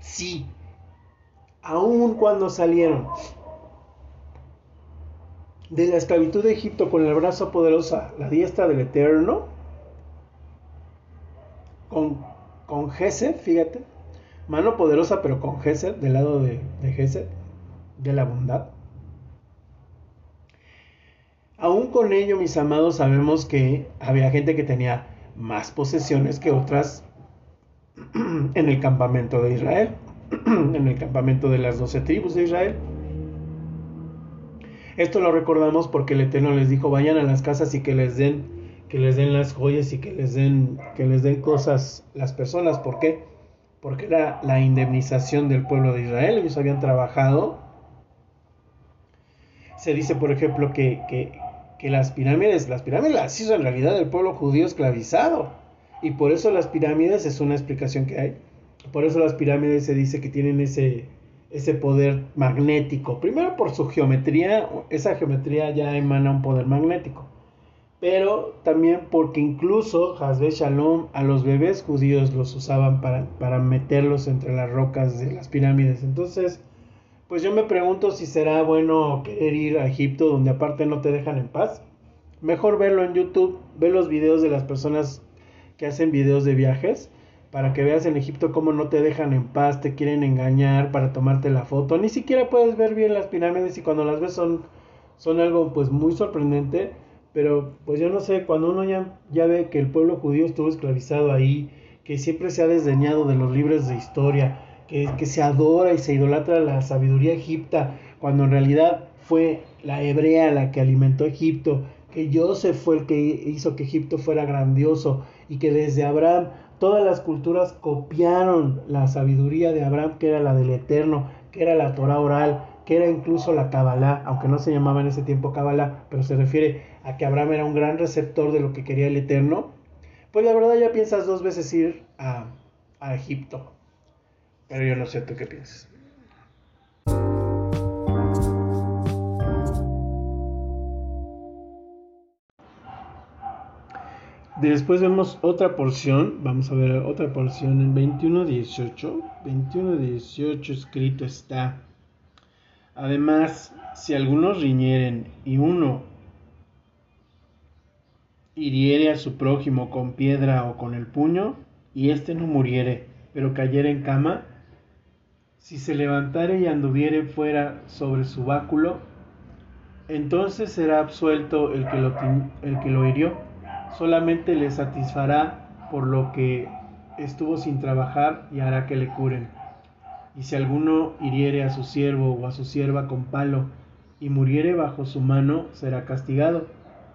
sí, aun cuando salieron de la esclavitud de Egipto con el brazo poderosa, la diestra del Eterno, con, con Gesed, fíjate, mano poderosa pero con Gesed, del lado de, de de la bondad. Aún con ello, mis amados, sabemos que había gente que tenía más posesiones que otras en el campamento de Israel, en el campamento de las doce tribus de Israel. Esto lo recordamos porque el Eterno les dijo, vayan a las casas y que les den, que les den las joyas y que les den, que les den cosas las personas. ¿Por qué? Porque era la indemnización del pueblo de Israel. Ellos habían trabajado. Se dice, por ejemplo, que, que, las pirámides, las pirámides las hizo en realidad el pueblo judío esclavizado. Y por eso las pirámides es una explicación que hay. Por eso las pirámides se dice que tienen ese, ese poder magnético. Primero por su geometría, esa geometría ya emana un poder magnético. Pero también porque incluso Hazbe Shalom a los bebés judíos los usaban para, para meterlos entre las rocas de las pirámides. Entonces, pues yo me pregunto si será bueno querer ir a Egipto donde aparte no te dejan en paz. Mejor verlo en YouTube, ver los videos de las personas que hacen videos de viajes para que veas en Egipto cómo no te dejan en paz, te quieren engañar para tomarte la foto. Ni siquiera puedes ver bien las pirámides y cuando las ves son, son algo pues muy sorprendente. Pero pues yo no sé, cuando uno ya, ya ve que el pueblo judío estuvo esclavizado ahí, que siempre se ha desdeñado de los libros de historia, que, que se adora y se idolatra la sabiduría egipta, cuando en realidad fue la hebrea la que alimentó Egipto, que Joseph fue el que hizo que Egipto fuera grandioso y que desde Abraham Todas las culturas copiaron la sabiduría de Abraham, que era la del Eterno, que era la Torah oral, que era incluso la Kabbalah, aunque no se llamaba en ese tiempo Kabbalah, pero se refiere a que Abraham era un gran receptor de lo que quería el Eterno, pues la verdad ya piensas dos veces ir a, a Egipto. Pero yo no sé tú qué piensas. Después vemos otra porción, vamos a ver otra porción en 21.18. 21.18 escrito está. Además, si algunos riñeren y uno hiriere a su prójimo con piedra o con el puño, y éste no muriere, pero cayere en cama, si se levantare y anduviere fuera sobre su báculo, entonces será absuelto el que lo, hirió solamente le satisfará por lo que estuvo sin trabajar y hará que le curen. Y si alguno hiriere a su siervo o a su sierva con palo y muriere bajo su mano, será castigado.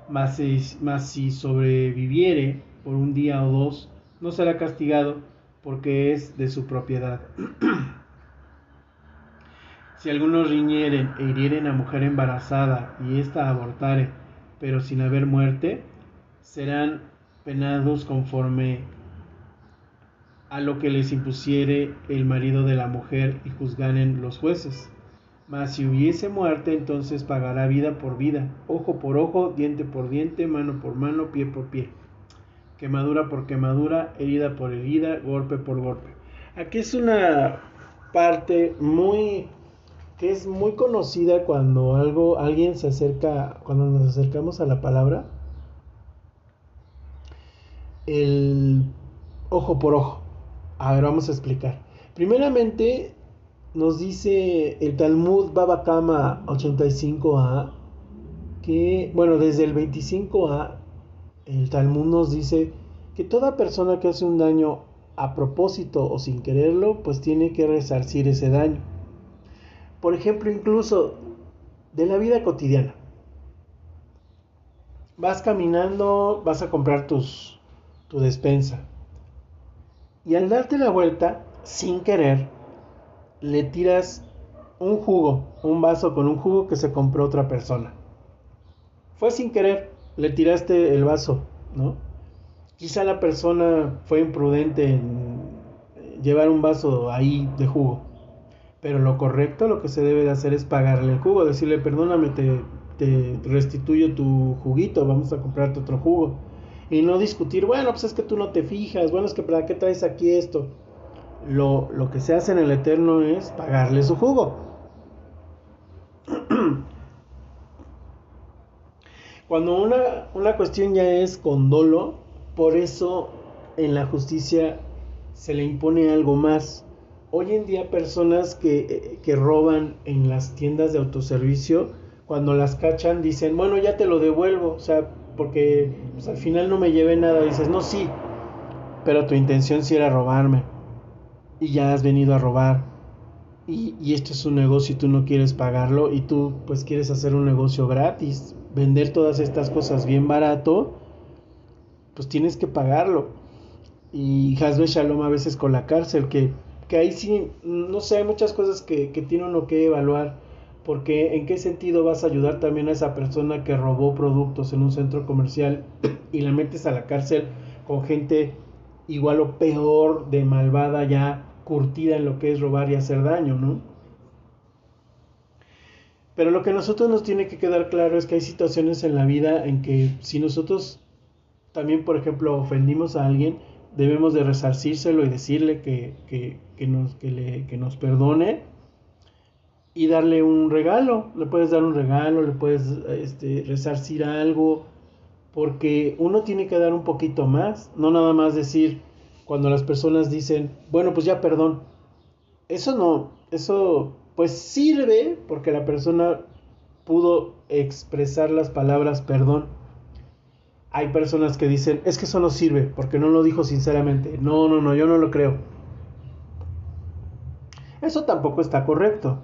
Mas si sobreviviere por un día o dos, no será castigado porque es de su propiedad. si algunos riñeren e hirieren a mujer embarazada y ésta abortare, pero sin haber muerte, serán penados conforme a lo que les impusiere el marido de la mujer y juzgaren los jueces. Mas si hubiese muerte, entonces pagará vida por vida, ojo por ojo, diente por diente, mano por mano, pie por pie, quemadura por quemadura, herida por herida, golpe por golpe. Aquí es una parte muy que es muy conocida cuando algo alguien se acerca, cuando nos acercamos a la palabra el ojo por ojo. A ver, vamos a explicar. Primeramente, nos dice el Talmud Baba Kama 85a que, bueno, desde el 25a, el Talmud nos dice que toda persona que hace un daño a propósito o sin quererlo, pues tiene que resarcir ese daño. Por ejemplo, incluso de la vida cotidiana. Vas caminando, vas a comprar tus tu despensa. Y al darte la vuelta, sin querer, le tiras un jugo, un vaso con un jugo que se compró otra persona. Fue sin querer, le tiraste el vaso, ¿no? Quizá la persona fue imprudente en llevar un vaso ahí de jugo. Pero lo correcto, lo que se debe de hacer es pagarle el jugo, decirle, perdóname, te, te restituyo tu juguito, vamos a comprarte otro jugo y no discutir, bueno, pues es que tú no te fijas, bueno, es que para qué traes aquí esto. Lo, lo que se hace en el Eterno es pagarle su jugo. Cuando una, una cuestión ya es con dolo, por eso en la justicia se le impone algo más. Hoy en día personas que, que, roban en las tiendas de autoservicio, cuando las cachan dicen, bueno, ya te lo devuelvo. O sea, porque pues, al final no me llevé nada. Dices, no, sí, pero tu intención sí era robarme. Y ya has venido a robar. Y, y, esto es un negocio y tú no quieres pagarlo. Y tú pues quieres hacer un negocio gratis. Vender todas estas cosas bien barato. Pues tienes que pagarlo. Y Hasbe Shalom a veces con la cárcel. Que, que ahí sí, no sé, hay muchas cosas que, que tiene uno que evaluar porque en qué sentido vas a ayudar también a esa persona que robó productos en un centro comercial y la metes a la cárcel con gente igual o peor de malvada ya curtida en lo que es robar y hacer daño, ¿no? Pero lo que a nosotros nos tiene que quedar claro es que hay situaciones en la vida en que si nosotros también, por ejemplo, ofendimos a alguien, debemos de resarcírselo y decirle que, que, nos, que, le, que nos perdone y darle un regalo. Le puedes dar un regalo, le puedes este, resarcir algo, porque uno tiene que dar un poquito más, no nada más decir cuando las personas dicen, bueno, pues ya perdón. Eso no, eso pues sirve porque la persona pudo expresar las palabras perdón. Hay personas que dicen, es que eso no sirve porque no lo dijo sinceramente. No, no, no, yo no lo creo. Eso tampoco está correcto.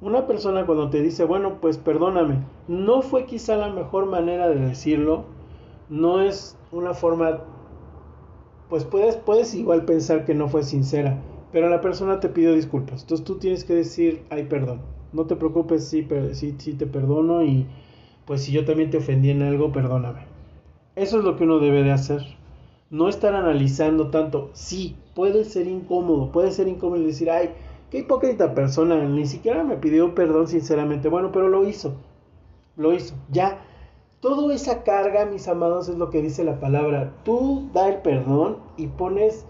Una persona cuando te dice, bueno, pues perdóname, no fue quizá la mejor manera de decirlo, no es una forma, pues puedes, puedes igual pensar que no fue sincera, pero la persona te pidió disculpas. Entonces tú tienes que decir, ay, perdón. No te preocupes, sí, sí, sí te perdono y pues si yo también te ofendí en algo, perdóname. Eso es lo que uno debe de hacer. No estar analizando tanto. Sí, puede ser incómodo, puede ser incómodo decir, ay, qué hipócrita persona, ni siquiera me pidió perdón sinceramente. Bueno, pero lo hizo. Lo hizo. Ya. Toda esa carga, mis amados, es lo que dice la palabra. Tú da el perdón y pones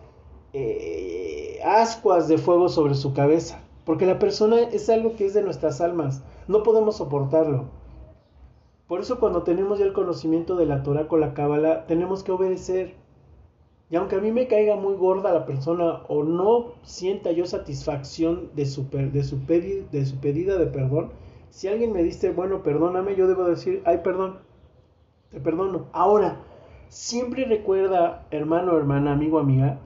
eh, ascuas de fuego sobre su cabeza. Porque la persona es algo que es de nuestras almas. No podemos soportarlo. Por eso cuando tenemos ya el conocimiento de la Torah con la Cábala, tenemos que obedecer. Y aunque a mí me caiga muy gorda la persona o no sienta yo satisfacción de su, de su, de su pedida de perdón, si alguien me dice, bueno, perdóname, yo debo decir, ay, perdón, te perdono. Ahora, siempre recuerda, hermano, hermana, amigo, amiga,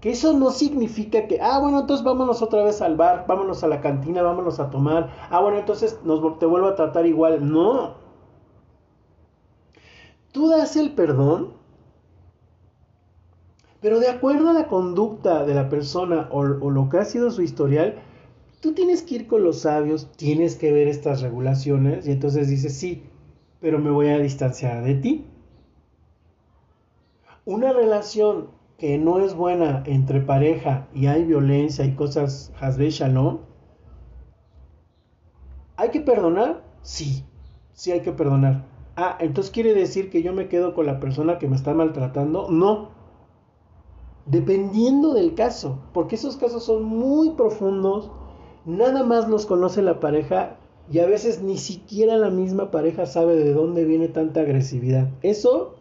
que eso no significa que, ah, bueno, entonces vámonos otra vez al bar, vámonos a la cantina, vámonos a tomar, ah, bueno, entonces nos, te vuelvo a tratar igual. No, tú das el perdón, pero de acuerdo a la conducta de la persona o, lo que ha sido su historial, tú tienes que ir con los sabios, tienes que ver estas regulaciones y entonces dices, sí, pero me voy a distanciar de ti. Una relación que no es buena entre pareja y hay violencia y cosas hasbe shalom, ¿hay que perdonar? Sí, sí hay que perdonar ah, entonces quiere decir que yo me quedo con la persona que me está maltratando. No. Dependiendo del caso, porque esos casos son muy profundos, nada más los conoce la pareja y a veces ni siquiera la misma pareja sabe de dónde viene tanta agresividad. Eso,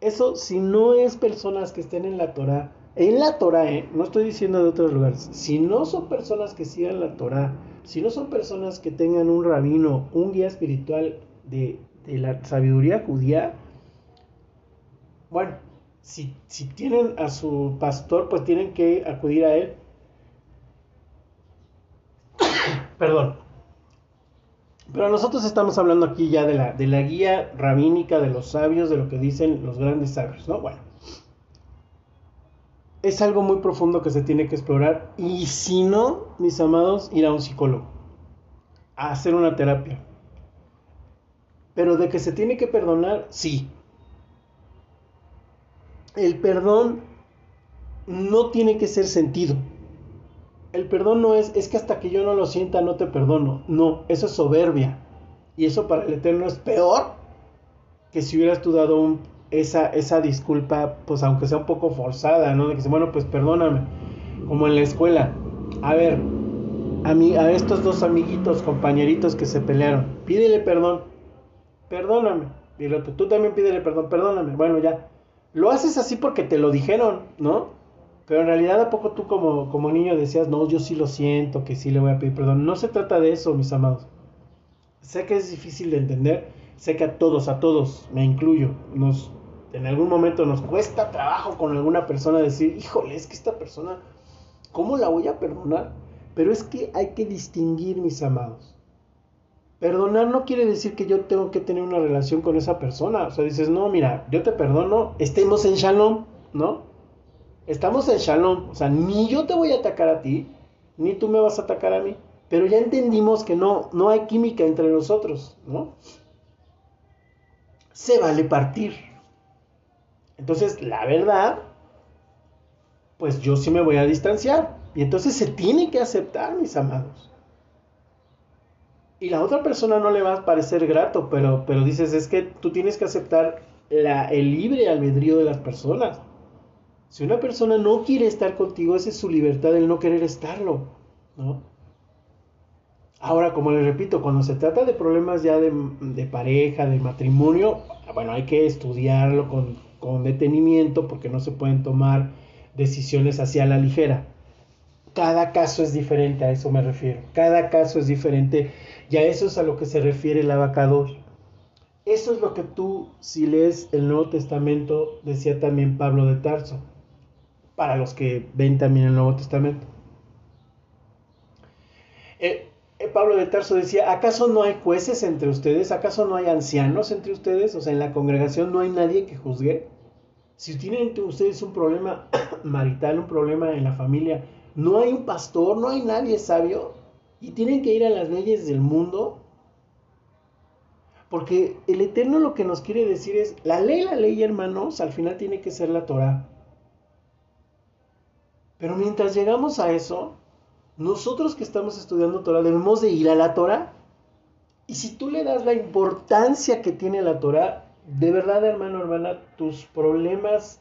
eso si no es personas que estén en la Torah, en la Torah, eh, no estoy diciendo de otros lugares, si no son personas que sigan la Torah, si no son personas que tengan un rabino, un guía espiritual de de la sabiduría judía, bueno, si, si tienen a su pastor, pues tienen que acudir a él. Perdón. Pero nosotros estamos hablando aquí ya de la, de la guía rabínica de los sabios, de lo que dicen los grandes sabios, ¿no? Bueno. Es algo muy profundo que se tiene que explorar. Y si no, mis amados, ir a un psicólogo. A hacer una terapia. Pero de que se tiene que perdonar, sí. El perdón no tiene que ser sentido. El perdón no es, es que hasta que yo no lo sienta no te perdono. No, eso es soberbia. Y eso para el Eterno es peor que si hubieras tú dado esa, esa disculpa, pues aunque sea un poco forzada, ¿no? De que bueno, pues perdóname. Como en la escuela. A ver, a, mí, a estos dos amiguitos, compañeritos que se pelearon, pídele perdón perdóname. Y tú también pídele perdón, perdóname. Bueno, ya. Lo haces así porque te lo dijeron, ¿no? Pero en realidad, ¿a poco tú como, como niño decías, no, yo sí lo siento, que sí le voy a pedir perdón? No se trata de eso, mis amados. Sé que es difícil de entender, sé que a todos, a todos, me incluyo, nos, en algún momento nos cuesta trabajo con alguna persona decir, híjole, es que esta persona, ¿cómo la voy a perdonar? Pero es que hay que distinguir, mis amados. Perdonar no quiere decir que yo tengo que tener una relación con esa persona. O sea, dices, no, mira, yo te perdono, estemos en shalom, ¿no? Estamos en shalom. O sea, ni yo te voy a atacar a ti, ni tú me vas a atacar a mí. Pero ya entendimos que no, no hay química entre nosotros, ¿no? Se vale partir. Entonces, la verdad, pues yo sí me voy a distanciar. Y entonces se tiene que aceptar, mis amados y la otra persona no le va a parecer grato, pero, pero dices, es que tú tienes que aceptar la, el libre albedrío de las personas. Si una persona no quiere estar contigo, esa es su libertad el no querer estarlo, ¿no? Ahora, como les repito, cuando se trata de problemas ya de, de pareja, de matrimonio, bueno, hay que estudiarlo con, con detenimiento porque no se pueden tomar decisiones hacia la ligera. Cada caso es diferente, a eso me refiero. Cada caso es diferente y a eso es a lo que se refiere el abacador. Eso es lo que tú, si lees el Nuevo Testamento, decía también Pablo de Tarso, para los que ven también el Nuevo Testamento. Eh, eh, Pablo de Tarso decía, ¿acaso no hay jueces entre ustedes? ¿Acaso no hay ancianos entre ustedes? O sea, en la congregación no hay nadie que juzgue. Si tienen entre ustedes un problema marital, un problema en la familia, no hay un pastor, no hay nadie sabio y tienen que ir a las leyes del mundo. Porque el Eterno lo que nos quiere decir es, la ley, la ley, hermanos, al final tiene que ser la Torah. Pero mientras llegamos a eso, nosotros que estamos estudiando Torah debemos de ir a la Torah. Y si tú le das la importancia que tiene la Torah, de verdad, hermano, hermana, tus problemas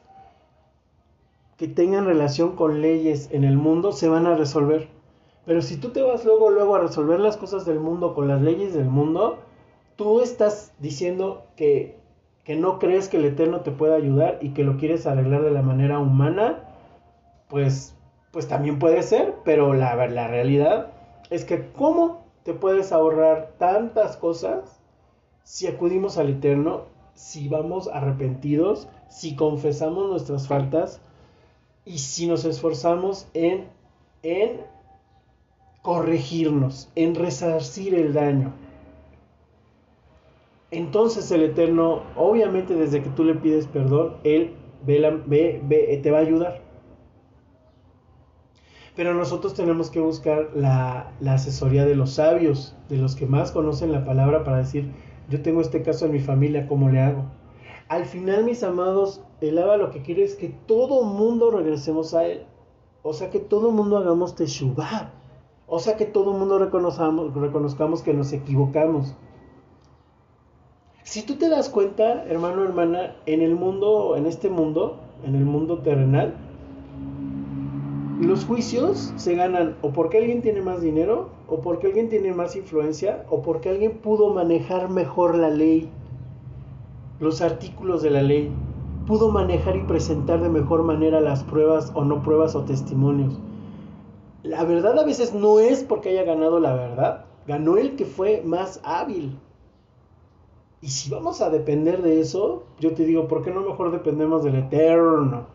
que tengan relación con leyes en el mundo se van a resolver. Pero si tú te vas luego, luego a resolver las cosas del mundo con las leyes del mundo, tú estás diciendo que, que no crees que el Eterno te pueda ayudar y que lo quieres arreglar de la manera humana, pues, pues también puede ser, pero la, la realidad es que cómo te puedes ahorrar tantas cosas si acudimos al Eterno, si vamos arrepentidos, si confesamos nuestras faltas, y si nos esforzamos en, en corregirnos, en resarcir el daño. Entonces el Eterno, obviamente desde que tú le pides perdón, Él ve, te va a ayudar. Pero nosotros tenemos que buscar la, asesoría de los sabios, de los que más conocen la palabra para decir, yo tengo este caso en mi familia, ¿cómo le hago? Al final, mis amados, el Abba lo que quiere es que todo mundo regresemos a Él. O sea, que todo mundo hagamos Teshuvah. O sea, que todo mundo reconozcamos, reconozcamos que nos equivocamos. Si tú te das cuenta, hermano, hermana, en el mundo, en este mundo, en el mundo terrenal, los juicios se ganan o porque alguien tiene más dinero, o porque alguien tiene más influencia, o porque alguien pudo manejar mejor la ley los artículos de la ley, pudo manejar y presentar de mejor manera las pruebas o no pruebas o testimonios. La verdad a veces no es porque haya ganado la verdad, ganó el que fue más hábil. Y si vamos a depender de eso, yo te digo, ¿por qué no mejor dependemos del Eterno?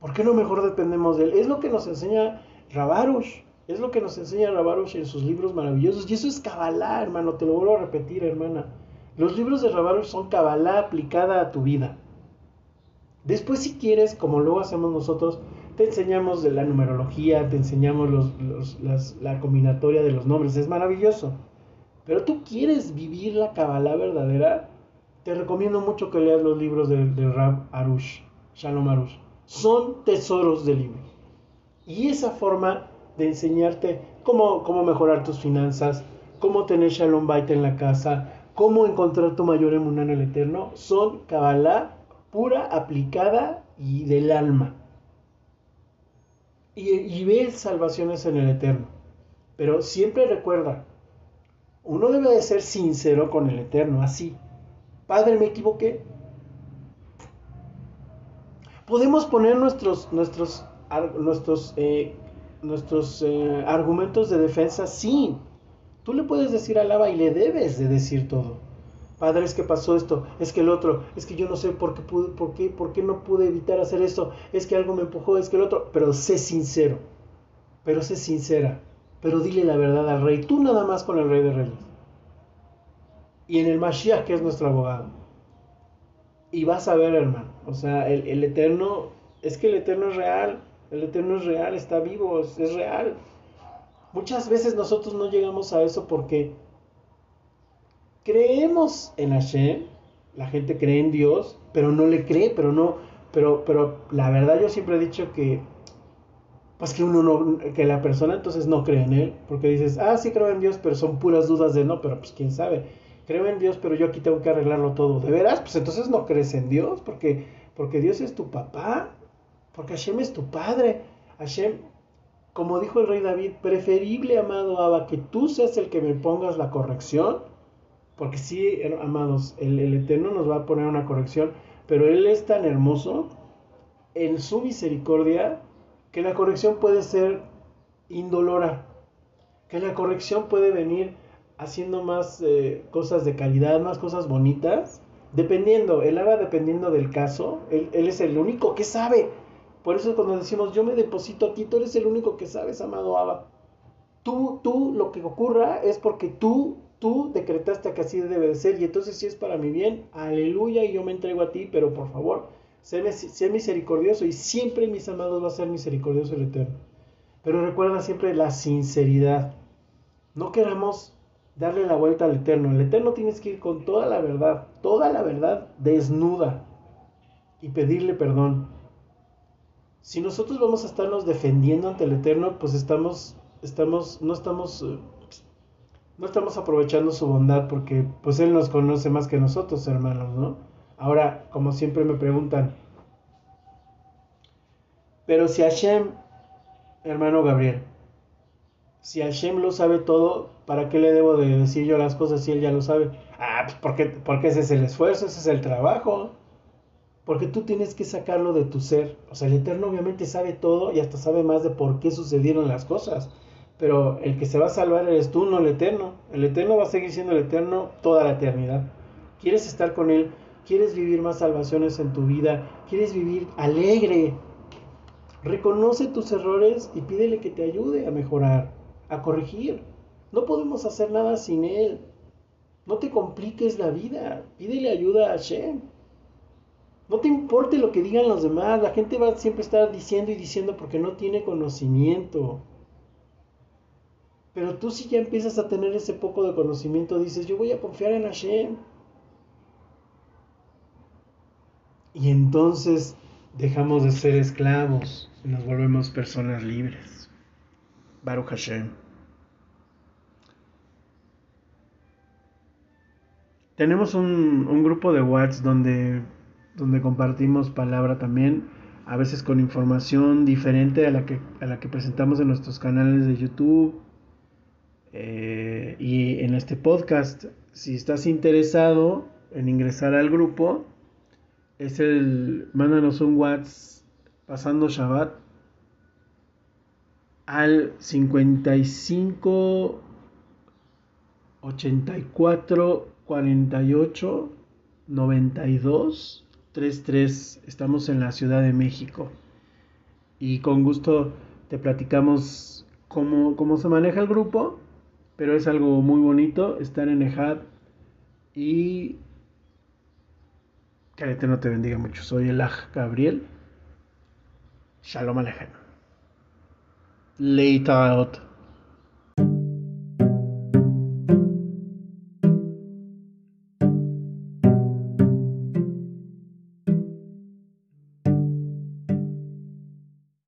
¿Por qué no mejor dependemos de él? Es lo que nos enseña Rabarush. Es lo que nos enseña Rabarush en sus libros maravillosos. Y eso es Kabbalah, hermano. Te lo vuelvo a repetir, hermana. Los libros de Rabaruch son Kabbalah aplicada a tu vida. Después, si quieres, como luego hacemos nosotros, te enseñamos de la numerología, te enseñamos la combinatoria de los nombres, es maravilloso. Pero tú quieres vivir la Kabbalah verdadera, te recomiendo mucho que leas los libros de, Rab Arush, Shalom Arush. Son tesoros de libros. Y esa forma de enseñarte cómo, cómo mejorar tus finanzas, cómo tener Shalom Bait en la casa, cómo encontrar tu mayor emuná en el eterno, son Kabbalah pura, aplicada y del alma. Y, y ve salvaciones en el eterno. Pero siempre recuerda, uno debe de ser sincero con el eterno, así. Padre, me equivoqué. Podemos poner nuestros, nuestros, nuestros, eh, nuestros eh, argumentos de defensa, sí Tú le puedes decir alaba y le debes de decir todo. Padre, es que pasó esto, es que el otro, es que yo no sé por qué, pude, por, qué, no pude evitar hacer esto, es que algo me empujó, es que el otro, pero sé sincero, pero sé sincera, pero dile la verdad al rey, tú nada más con el rey de reyes. Y en el Mashiach, que es nuestro abogado. Y vas a ver, hermano, o sea, el eterno, es que el eterno es real, el eterno es real, está vivo, es real. Muchas veces nosotros no llegamos a eso porque creemos en Hashem, la gente cree en Dios, pero no le cree, pero no, pero, pero la verdad yo siempre he dicho que, pues que uno no, que la persona entonces no cree en él, porque dices, ah, sí creo en Dios, pero son puras dudas de no, pero pues quién sabe, creo en Dios, pero yo aquí tengo que arreglarlo todo, ¿de veras? Pues entonces no crees en Dios, porque, porque Dios es tu papá, porque Hashem es tu padre, Hashem como dijo el rey David, preferible, amado Abba, que tú seas el que me pongas la corrección, porque sí, amados, el, Eterno nos va a poner una corrección, pero Él es tan hermoso en su misericordia que la corrección puede ser indolora, que la corrección puede venir haciendo más eh, cosas de calidad, más cosas bonitas, dependiendo, el Abba dependiendo del caso, él, él es el único que sabe por eso cuando decimos, yo me deposito a ti, tú eres el único que sabes, amado Abba. Tú, tú, lo que ocurra es porque tú, tú decretaste que así debe de ser. Y entonces si es para mi bien, aleluya, y yo me entrego a ti, pero por favor, sé, misericordioso. Y siempre, mis amados, va a ser misericordioso el Eterno. Pero recuerda siempre la sinceridad. No queramos darle la vuelta al Eterno. El Eterno tienes que ir con toda la verdad, toda la verdad desnuda y pedirle perdón. Si nosotros vamos a estarnos defendiendo ante el Eterno, pues estamos, estamos, no estamos, eh, no estamos aprovechando su bondad porque pues Él nos conoce más que nosotros, hermanos, ¿no? Ahora, como siempre me preguntan, pero si Hashem, hermano Gabriel, si Hashem lo sabe todo, ¿para qué le debo de decir yo las cosas si él ya lo sabe? Ah, pues porque, porque ese es el esfuerzo, ese es el trabajo. Porque tú tienes que sacarlo de tu ser. O sea, el Eterno obviamente sabe todo y hasta sabe más de por qué sucedieron las cosas. Pero el que se va a salvar eres tú, no el Eterno. El Eterno va a seguir siendo el Eterno toda la eternidad. ¿Quieres estar con Él? ¿Quieres vivir más salvaciones en tu vida? ¿Quieres vivir alegre? Reconoce tus errores y pídele que te ayude a mejorar, a corregir. No podemos hacer nada sin Él. No te compliques la vida. Pídele ayuda a Hashem. No te importe lo que digan los demás. La gente va a siempre estar diciendo y diciendo porque no tiene conocimiento. Pero tú si ya empiezas a tener ese poco de conocimiento, dices, yo voy a confiar en Hashem. Y entonces dejamos de ser esclavos y nos volvemos personas libres. Baruch Hashem. Tenemos un, grupo de WhatsApp donde, donde compartimos palabra también, a veces con información diferente a la que, a la que presentamos en nuestros canales de YouTube eh, y en este podcast. Si estás interesado en ingresar al grupo, es el, mándanos un WhatsApp pasando Shabbat al 55 84 48 92 33. Estamos en la Ciudad de México. Y con gusto te platicamos cómo, cómo se maneja el grupo. Pero es algo muy bonito estar en EJAD. Y que el te bendiga mucho. Soy el Aj Gabriel. Shalom Alejem. Leitaot.